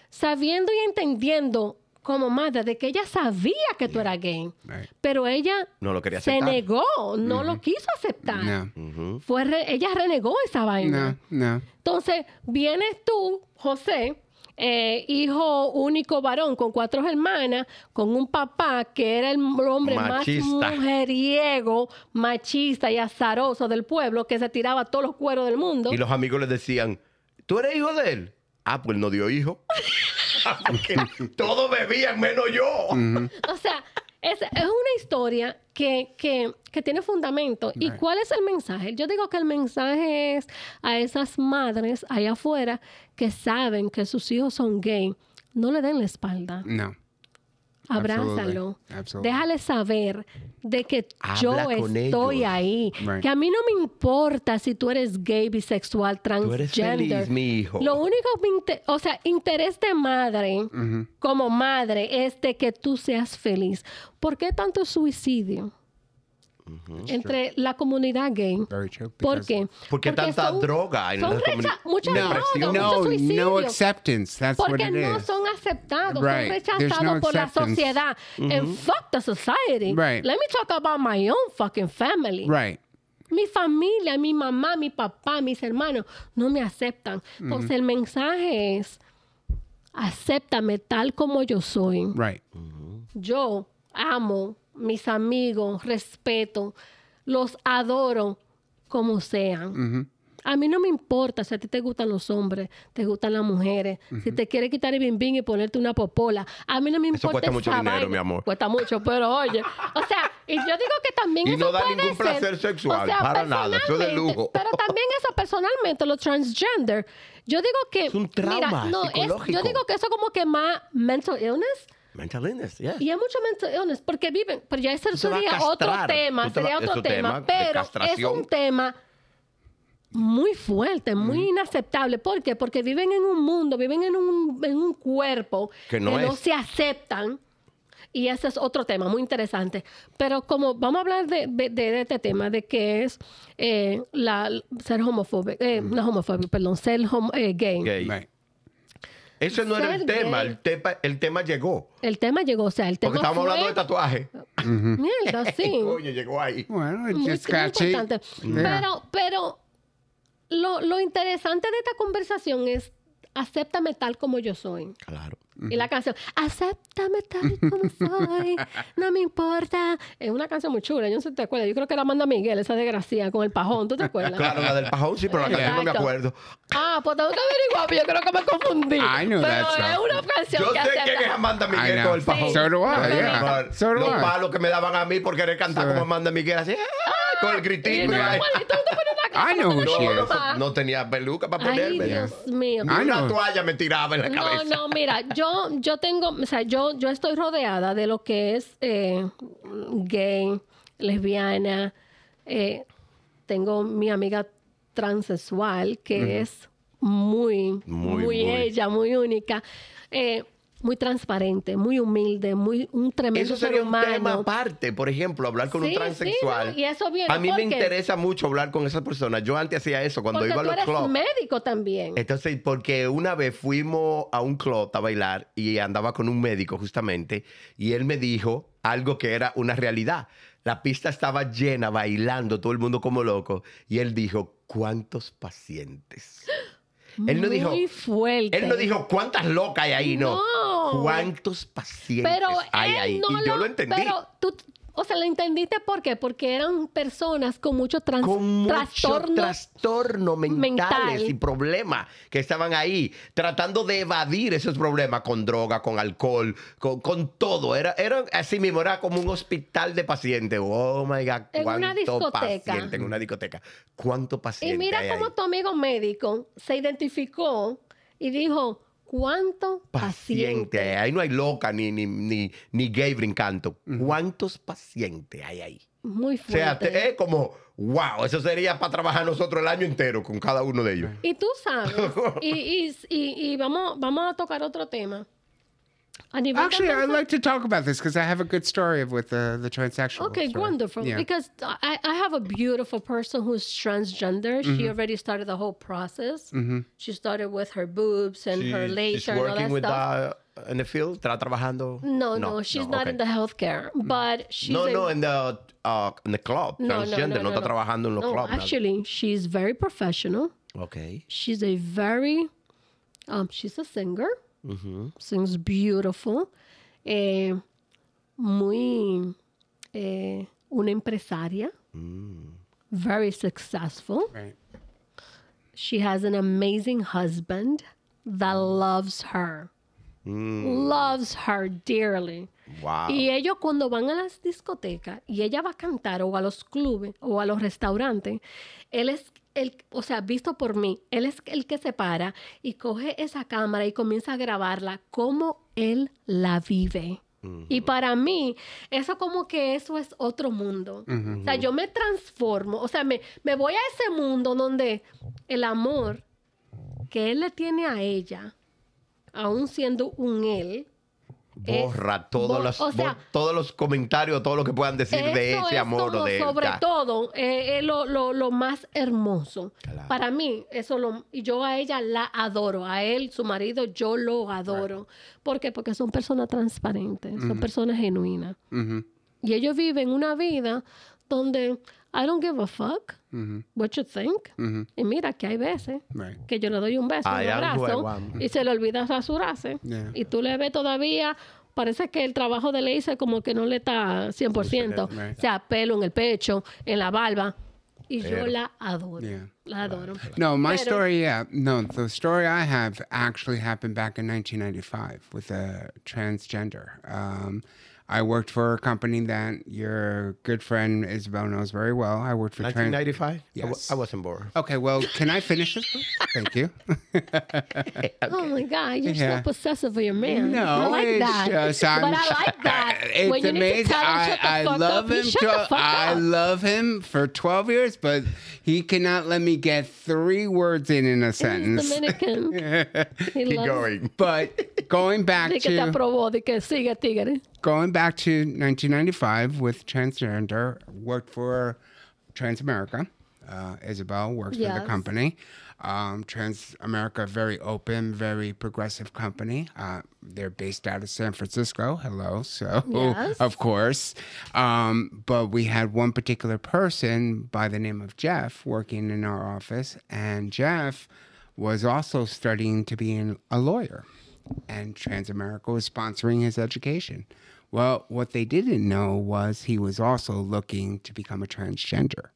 sabiendo y entendiendo como madre de que ella sabía que tú eras gay, Right. pero ella No lo quería se negó, no lo quiso aceptar. No, Ujú. Fue re- ella renegó esa vaina. no, no. Entonces, vienes tú, José, eh, hijo único varón con cuatro hermanas, con un papá que era el hombre Machista. más mujeriego, machista y azaroso del pueblo, que se tiraba todos los cueros del mundo. Y los amigos les decían, ¿tú eres hijo de él? Ah, pues él no dio hijo. Porque todos bebían menos yo. O sea, es, es una historia que, que- que tiene fundamento. ¿Y cuál es el mensaje? Yo digo que el mensaje es a esas madres allá afuera que saben que sus hijos son gay. No le den la espalda. No. Abrázalo. Absolutely. Absolutely. Déjale saber de que yo Habla estoy ellos. ahí. Right. Que a mí no me importa si tú eres gay, bisexual, Tú eres transgender. feliz, mi hijo. Lo único, o sea, interés de madre, como madre, es de que tú seas feliz. ¿Por qué tanto suicidio entre la comunidad gay? Very true. ¿Por because- qué? ¿Por qué tanta son- droga en son la mucha No, droga, no, mucho suicidio. no acceptance. That's what Porque it no is. son aceptados, Right. son There's rechazados no por la acceptance. sociedad. And fuck the society. Right. Let me talk about my own fucking family. Right. Mi familia, mi mamá, mi papá, mis hermanos no me aceptan. Entonces el mensaje es, acéptame tal como yo soy. Right. Yo amo mis amigos, respeto, los adoro como sean. A mí no me importa si a ti te gustan los hombres, te gustan las mujeres, si te quiere quitar el bimbín y ponerte una popola. A mí no me Eso importa cuesta mucho dinero, mi amor. Cuesta mucho, pero oye, o sea, y yo digo que también Y eso no da puede ningún ser- placer sexual, o sea, para nada, eso es de lujo. Pero también eso personalmente, los transgender, yo digo que Es un trauma mira, no, es- yo digo que eso como que más mental illness. Mental illness, yeah. Y hay mucho mental illness porque viven, pero ya ese sería otro tema, te sería otro tema pero es un tema muy fuerte, muy inaceptable. ¿Por qué? Porque viven en un mundo, viven en un, en un cuerpo Que no se aceptan. Y ese es otro tema muy interesante. Pero como vamos a hablar de, de- de este tema, de que es eh, la, ser homofóbico, eh, no homofóbico, perdón, ser homo- eh, gay. Gay. Eso no era el tema, el tema, el tema llegó. El tema llegó, o sea, el tema Porque estábamos fue- hablando de tatuaje. Mierda, sí. Oye, llegó ahí. Well, it muy, importante. Yeah. Pero, pero lo, lo interesante de esta conversación es acéptame tal como yo soy. Claro. Y la canción, acéptame tal como soy, no me importa. Es una canción muy chula, yo no sé si te acuerdas. Yo creo que era Amanda Miguel, esa desgracia con el pajón, ¿tú te acuerdas? Claro, la del pajón sí, pero la canción no me acuerdo. Ah, pues tengo que averiguar, pero yo creo que me confundí. I knew pero es una canción Yo que sé quién es. Amanda Miguel con el pajón. So do I, Sí. yeah. So do Los palos que me daban a mí por querer cantar So- como Amanda Miguel, así, ¡ah! con el gritito. no, I know who she No, is. no, no tenía peluca para Ay, ponerme. Dios mío. Una toalla me tiraba en la No, cabeza. no, mira, yo, yo tengo, o sea, yo, yo estoy rodeada de lo que es eh, gay, lesbiana. eh, tengo mi amiga transexual que es muy, Muy, muy, muy. ella, muy única, eh, muy transparente, muy humilde, muy un tremendo Eso sería ser un humano. tema aparte, por ejemplo, hablar con Sí, un sí, transexual. ¿no? Y eso viene a mí me interesa mucho hablar con esas personas. Yo antes hacía eso cuando Porque iba a tú los eres clubs. médico también. Entonces, porque una vez fuimos a un club a bailar y andaba con un médico justamente y él me dijo algo que era una realidad. La pista estaba llena, bailando, todo el mundo como loco. Y él dijo, ¿cuántos pacientes? Él no dijo, Muy fuerte. él no dijo cuántas locas hay ahí, no. No. ¿Cuántos pacientes pero hay él ahí? no y yo lo entendí. Pero tú, o sea, lo entendiste por qué? Porque eran personas con mucho trans, con mucho trastorno. mentales mental. y problemas que estaban ahí tratando de evadir esos problemas con droga, con alcohol, con, con todo. Era, era así mismo, era como un hospital de pacientes. Oh my God, En una discoteca. paciente en una discoteca. ¿Cuánto paciente y mira hay cómo ahí? tu amigo médico se identificó y dijo, ¿cuánto Paciente. paciente? Ahí no hay loca ni, ni, ni, ni gay brincando. ¿Cuántos pacientes hay ahí? Muy O sea, fuerte. te- es como, wow, eso sería para trabajar nosotros el año entero con cada uno de ellos. Y tú sabes, y, y, y, y vamos, vamos a tocar otro tema. A nivel de Actually, I'd like to talk about this because I have a good story of with the the transsexual. Okay, story. wonderful. Yeah. Because I, I have a beautiful person who's transgender. She Mm-hmm. already started the whole process. She started with her boobs and her She- laser she's and all working that with stuff. uh, in the field, está trabajando. no, no, she's not okay. in the healthcare, but she's No, a- no, en the uh, in the club, no, no, transgender, no, está trabajando en los no, clubs. nada. actually, she's very professional. Okay. She's a very, um, she's a singer. Mm-hmm. Sings beautiful. Eh, muy, eh, una empresaria. Mm. Very successful. Right. She has an amazing husband that loves her. Loves her dearly. Wow. Y ellos cuando van a las discotecas y ella va a cantar o a los clubes o a los restaurantes, él es el, o sea, visto por mí, él es el que se para y coge esa cámara y comienza a grabarla como él la vive. Y para mí, eso como que eso es otro mundo. O sea, yo me transformo, o sea, me, me voy a ese mundo donde el amor que él le tiene a ella, aún siendo un él, Borra todos, bo- los, o sea, bo- todos los comentarios, todo lo que puedan decir de ese es amor como o de sobre todo eh, es lo, lo- lo más hermoso. Claro. para mí eso lo y yo a ella la adoro a él su marido yo lo adoro. ¿por qué? porque son personas transparentes son personas genuinas. Y ellos viven una vida donde I don't give a fuck what you think y mira que hay veces Right. que yo le doy un beso I en el am who I brazo want. y se le olvida rasurarse. Yeah. Y tú le ves todavía, parece que el trabajo de laser como que no le está 100%. Right. O sea, pelo en el pecho, en la barba. Y yo la adoro. Yeah. La adoro. No, my Pero- story, yeah. No, the story I have actually happened back in 1995 with a transgender. Um, I worked for a company that your good friend Isabel knows very well. I worked for 1995? I, Yes. I wasn't born. Okay, well, can I finish this? please? Thank you. Oh my God, you're Yeah. so possessive of your man. No, I like it's that. just I'm, but I like that. It's when you need to amazing. tell him, I, shut the I fuck love up, he him. shut the to- fuck I up. love him for 12 years, but he cannot let me get three words in in a sentence. He's sentence. Dominican. He Keep loves- going. But going back De que te to aprobó, de que sigue, tigre. going back to 1995 with transgender, worked for Transamerica. Uh, Isabel works for the company. Um, Transamerica, very open, very progressive company. Uh, they're based out of San Francisco. Hello, so Yes. of course. Um, but we had one particular person by the name of Jeff working in our office, and Jeff was also studying to be an, a lawyer and Transamerica was sponsoring his education. Well, what they didn't know was he was also looking to become a transgender.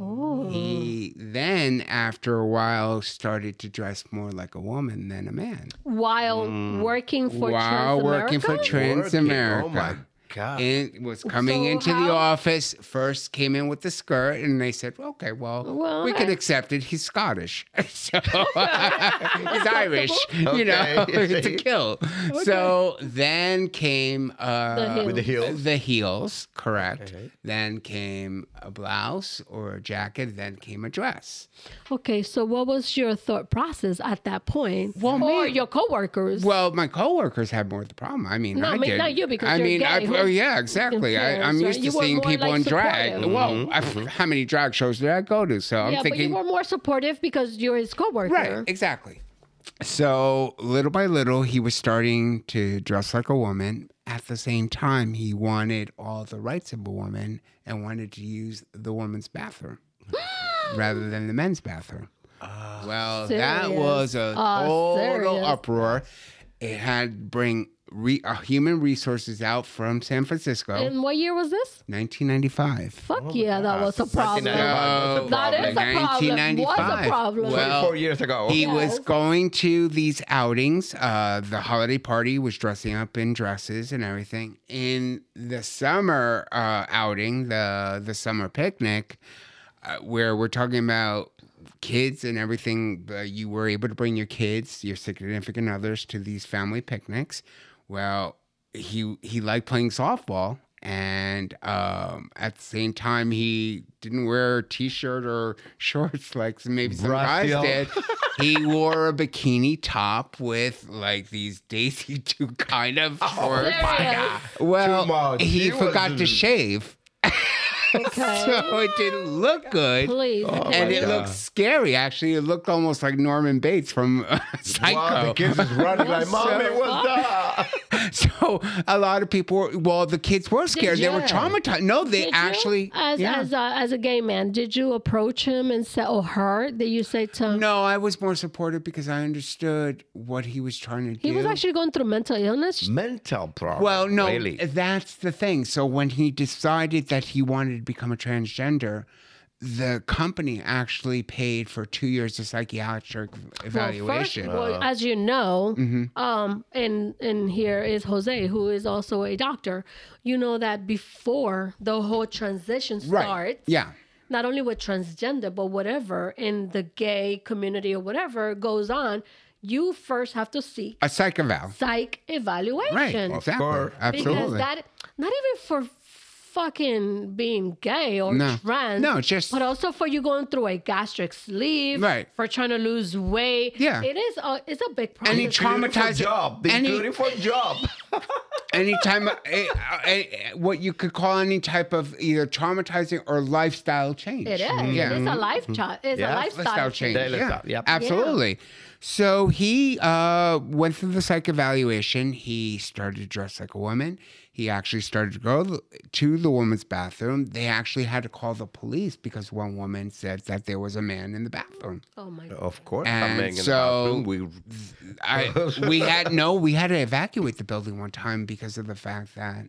Oh. He then, after a while, started to dress more like a woman than a man. While mm. working for While working for Transamerica? Transamerica. Oh my God. And was coming So into the office. First came in with the skirt, and they said, "Okay, well, Well, we can hey. accept it. He's Scottish, so he's Irish. You know, Okay. to kill." So then came uh, The heels. With the heels? The heels, correct. Okay. Then came a blouse or a jacket. Then came a dress. Okay, so what was your thought process at that point? Well, or me- your coworkers? Well, my coworkers had more of the problem. I mean, No, I I mean, did. not you, because I you're mean, I, gay. oh yeah, exactly. I, I'm right? used to seeing more, people like, in drag. supportive. Well, I, how many drag shows did I go to? So I'm yeah, thinking, but you were more supportive because you're his coworker. right, exactly. So little by little, he was starting to dress like a woman. At the same time, he wanted all the rights of a woman and wanted to use the woman's bathroom. rather than the men's bathroom. well, that was a Ah, total serious. uproar. It had to bring re- uh, human resources out from San Francisco, And what year was this? 1995. Fuck yeah, that was a problem. 1995 was a That is a problem. problem. Was a problem. Well, Four years ago. He was going to these outings. Uh, the holiday party was dressing up in dresses and everything. In the summer uh, outing, the the summer picnic, uh, where we're talking about kids and everything, uh, you were able to bring your kids, your significant others, to these family picnics. Well, he he liked playing softball. And um, at the same time, he didn't wear a t-shirt or shorts like maybe some guys Brazil. did. He wore a bikini top with like these Daisy Duke kind of shorts. Serious. Well, Too much. he, He forgot to shave, Okay. so it didn't look good. Please. and it God. looked scary. Actually, it looked almost like Norman Bates from uh, Psycho. Wow, the kids is running like, mommy, So- what's up? so a lot of people were, well, the kids were scared. They were traumatized. No, they Did you, actually. as yeah. as a, as a gay man, did you approach him and say, or her? Did you say to him? no, I was more supportive because I understood what he was trying to He do. He was actually going through mental illness. Mental problem. Well, no, Really? that's the thing. So when he decided that he wanted to become a transgender, the company actually paid for two years of psychiatric evaluation. Well, first, well, as you know, um, and and here is Jose, who is also a doctor. You know that before the whole transition right? starts, Yeah. not only with transgender, but whatever in the gay community or whatever goes on, you first have to seek A psych eval. psych evaluation. Right. Exactly. course. Because that, not even for fucking being gay or No. trans. No, just- But also for you going through a gastric sleeve. Right. For trying to lose weight. Yeah. It is a, it's a big problem. Any traumatized Including for traumatizing- job. any- Including for job. Anytime, eh, eh, what you could call any type of either traumatizing or lifestyle change. It is. Yeah. It's a life child. It's Yeah. a lifestyle, lifestyle change. Daily Yeah, yep. absolutely. So he uh, went through the psych evaluation. He started to dress like a woman. He actually started to go to the woman's bathroom. They actually had to call the police because one woman said that there was a man in the bathroom. Oh my god. Of course. And I'm in the so- bathroom. We, I we had no, we had to evacuate the building one time because of the fact that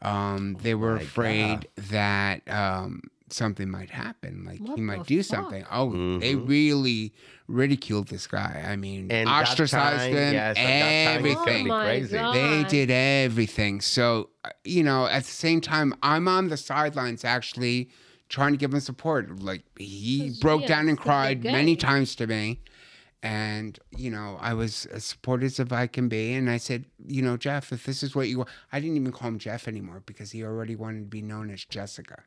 um, they were my afraid that um, something might happen, like What he might do fuck? something. Oh, they really ridiculed this guy. I mean, Mm-hmm. And ostracized time, him, yes, at that time, it's gonna everything. Oh crazy. They did everything. So, uh, you know, at the same time, I'm on the sidelines actually trying to give him support. Like, he broke yeah, down and cried many times to me. And, you know, I was as supportive as I can be. And I said, you know, Jeff, if this is what you want, I didn't even call him Jeff anymore because he already wanted to be known as Jessica.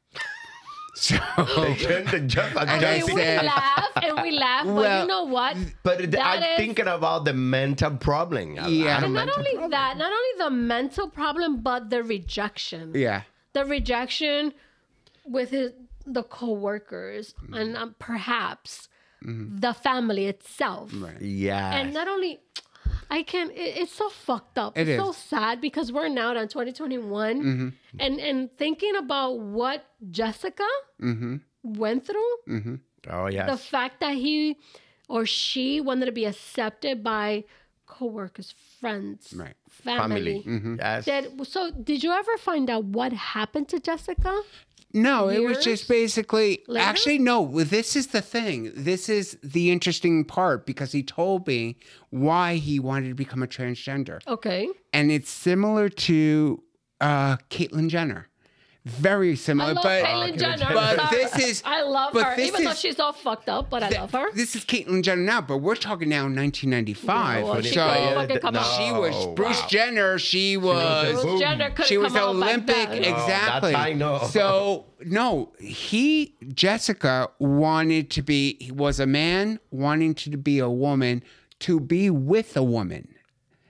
So, the just, And I I mean, we said- laugh and we laugh, but Well, you know what? But it- That I'm is- thinking about the mental problem. I- Yeah. Don't And not only problem. that, not only the mental problem, but the rejection. yeah. The rejection with his the co-workers and um, perhaps the family itself. Right. Yeah. And not only I can it, it's so fucked up. It it's so sad because we're now in 2021 and and thinking about what Jessica Mm-hmm. went through Mm-hmm. oh, yeah. the fact that he or she wanted to be accepted by coworkers, friends, Right. family. Family. Mm-hmm. Yes. Did, so did you ever find out what happened to Jessica? No, it was just basically. later? Actually, no. This is the thing. This is the interesting part because he told me why he wanted to become a transgender, Okay. and it's similar to uh, Caitlyn Jenner. Very similar, I love but Caitlyn Jenner. but this is I love but her, this even though is- she's all fucked up, but I love her. This is Caitlyn Jenner now, but we're talking now 1995. Yeah, well, she so couldn't fucking come no, she was Bruce wow. Jenner. She was. Bruce Jenner couldn't she was come out back Olympic, then. No, exactly. that's I know. So no, he Jessica wanted to be. He was a man wanting to be a woman to be with a woman,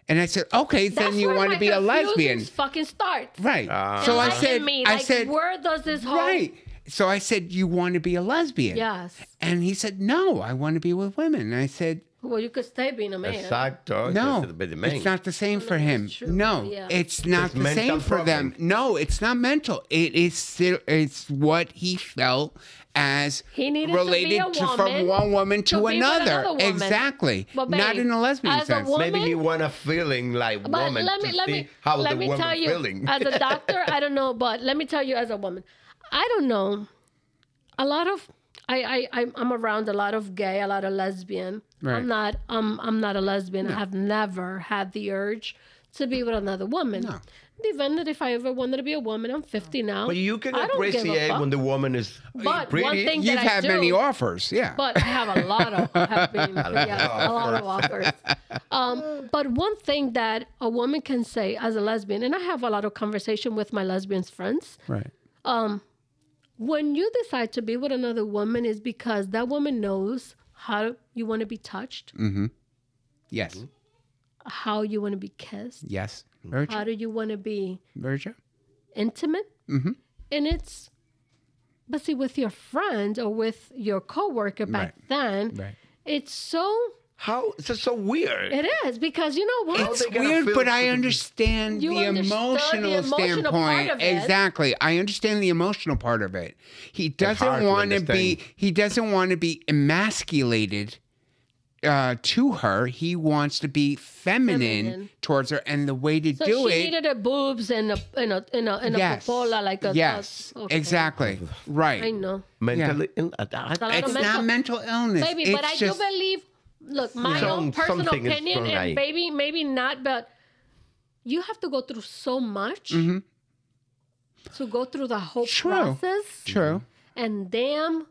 and I said, okay, then you want to be a lesbian, Fucking start. right? Ah. so I said, me. I said, where does this whole right. So I said, you want to be a lesbian? Yes. And he said, no, I want to be with women. And I said, Well, you could stay being a man. Exacto. No, Ese es it's not the same for him. true, No, yeah. it's not It's the same for them. No, it's not mental. It is still, it's what he felt as He needed to be related a to, from one woman to, to another. another woman. Exactly. But not in a lesbian as a sense. woman- Maybe he want a feeling like But woman let me to let see me how let the me woman tell you feeling. as a doctor, I don't know, but let me tell you as a woman, I don't know. A lot of I I I'm, I'm around a lot of gay, a lot of lesbian. Right. I'm not um I'm not a lesbian. I have never had the urge to be with another woman. No. Even that if I ever wanted to be a woman, I'm 50 now. but you can I don't give a appreciate when the woman is But pretty. one thing You've that I had do, many offers, yeah. but I have a lot of have been, yes, a lot of offers. Um, but one thing that a woman can say as a lesbian, and I have a lot of conversation with my lesbian friends, right. When you decide to be with another woman is because that woman knows how you want to be touched, mm-hmm. Yes. how you want to be kissed, Yes. Very true. how do you want to be Very true. intimate, Mm-hmm. and it's. But see, with your friend or with your coworker back Right. then, Right. it's so How it's just so weird. It is because you know what? It's weird, but I understand the understood the emotional emotional part standpoint. of it. Exactly. I understand the emotional part of it. He doesn't want to be he doesn't want to be emasculated uh, to her. He wants to be feminine, Feminine. towards her and the way to So do she it needed her boobs and a in a in a, in a yes. popola like a yes, a- okay. exactly. Right. I know, Mentally, ill- uh, a lot It's of not mental illness. baby, it's but I just, do believe. Look, my Some- own personal something opinion, and right. baby, maybe not, but you have to go through so much mm-hmm. to go through the whole True. process. True. And damn,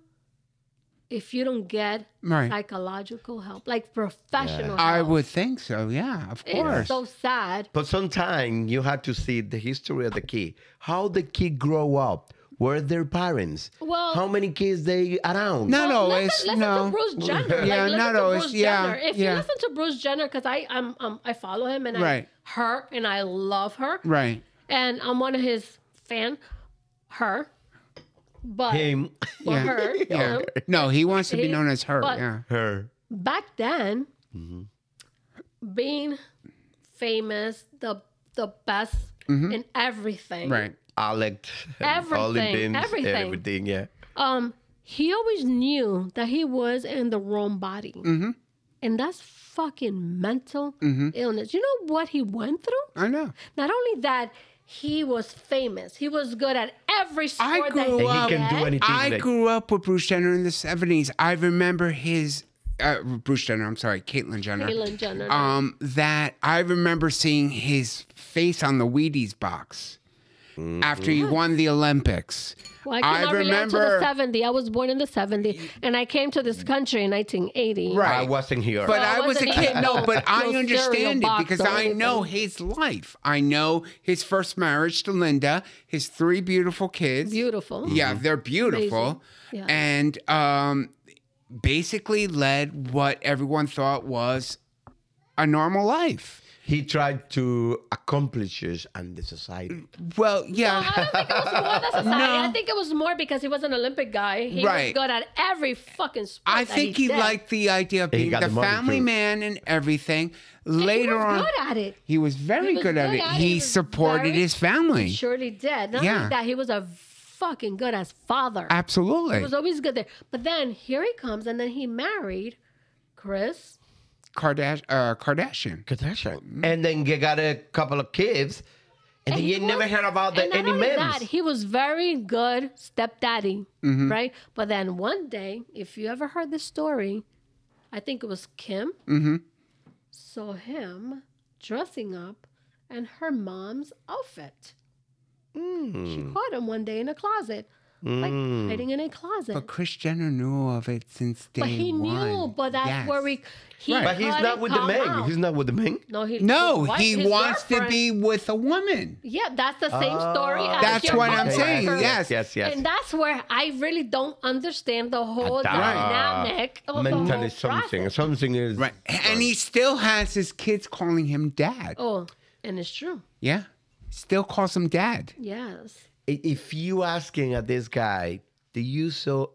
if you don't get Right. psychological help, like professional I help, would think so. Yeah, of course. it's so sad. But sometimes you have to see the history of the kid. How the kid grow up. Where their parents? Well- how many kids they around? Not Well, always. Listen, listen no. to Bruce Jenner. Yeah, like, not always. Bruce Yeah, Jenner. If yeah. you listen to Bruce Jenner, because I um, um I follow him and Right. I her and I love her, Right. and I'm one of his fan. Her, but Him, well, Yeah. her. Yeah. know. No, he wants to be known as her. but- yeah. her. Back then, Mm-hmm. being famous, the the best in everything. Mm-hmm. Right. Alex, Everything, Olympians, everything. everything. Yeah. Um, he always knew that he was in the wrong body. Mm-hmm. And that's fucking mental illness. You know what he went through? I know. Not only that, he was famous. He was good at every sport I that grew he And he can do anything. I like- grew up with Bruce Jenner in the seventies. I remember his uh, Bruce Jenner. I'm sorry, Caitlyn Jenner. Caitlyn Jenner. Um, that I remember seeing his face on the Wheaties box after he won the Olympics. Well, I cannot relate to the 70. I was born in the 70, and I came to this country in 1980. Right. I wasn't here. But Well, I I was a kid. No, no- but I understand it because I know anything. his life. I know his first marriage to Linda, his three beautiful kids. Beautiful. Yeah, they're beautiful. Yeah. And um, basically led what everyone thought was a normal life. He tried to accomplish it and the society. Well, yeah. I don't think it was more the society. No. I think it was more because he was an Olympic guy. He Right. was good at every fucking sport. I think he, did. liked the idea of being got the, the family too. man and everything. And he Later was on, good at it. he was very He was good at good it. at it. He, He supported very- his family. He surely did. Not Yeah. only that, he was a fucking good as father. Absolutely. He was always good there. But then here he comes, and then he married Chris. Kardash- uh, Kardashian. Kardashian. And then you got a couple of kids. And, then he you never was- heard about the, and not any only memes. that, he was very good stepdaddy, Mm-hmm. right? But then one day, if you ever heard this story, I think it was Kim Mm-hmm. saw him dressing up in her mom's outfit. Hmm. She caught him one day in a closet, like mm. hiding in a closet. But Chris Jenner knew of it since day one. But he one. knew, but that's Yes. where we. He but he's not with the come men. out. He's not with the men. No, he, No, wife- he his wants to be with a woman. Yeah, that's the same story. Oh. as That's your what I'm saying, yes. Yes, yes. And that's where I really don't understand the whole That- dynamic of the Mentally whole something. process. Something is. Right. And he still has his kids calling him dad. Oh, and it's true. Yeah. Still calls him dad. Yes. I- If you asking at this guy, do you saw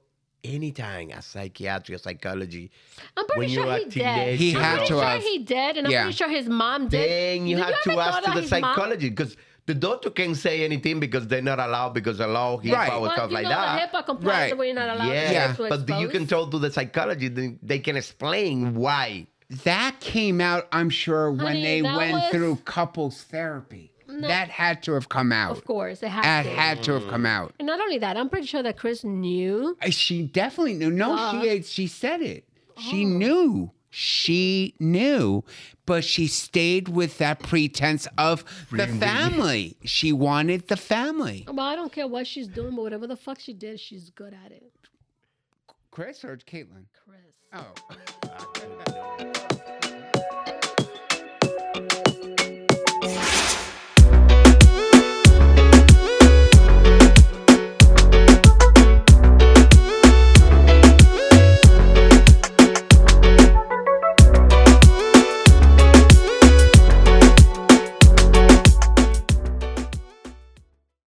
anytime a psychiatry or psychology, I'm pretty when sure you're he did. He I'm had pretty to sure have. he did, and I'm Yeah. pretty sure his mom did. then you Did have to ask to the psychology because the doctor can't say anything because they're not allowed because of law, HIPAA Right. or Well, stuff you like know, that. the HIPAA compliance Right. where you're not allowed Yeah, to, Yeah. to but you can expose. talk to the psychology. They, they can explain why. That came out, I'm sure, when Honey, they went was- through couples therapy. That had to have come out. Of course, it has That to. had to have come out. And not only that, I'm pretty sure that Chris knew. Uh, She definitely knew. No, Uh. she she said it. She Oh. knew. She knew, but she stayed with that pretense of the family. She wanted the family. Well, I don't care what she's doing, but whatever the fuck she did, she's good at it. Chris or Caitlin? Chris. Oh.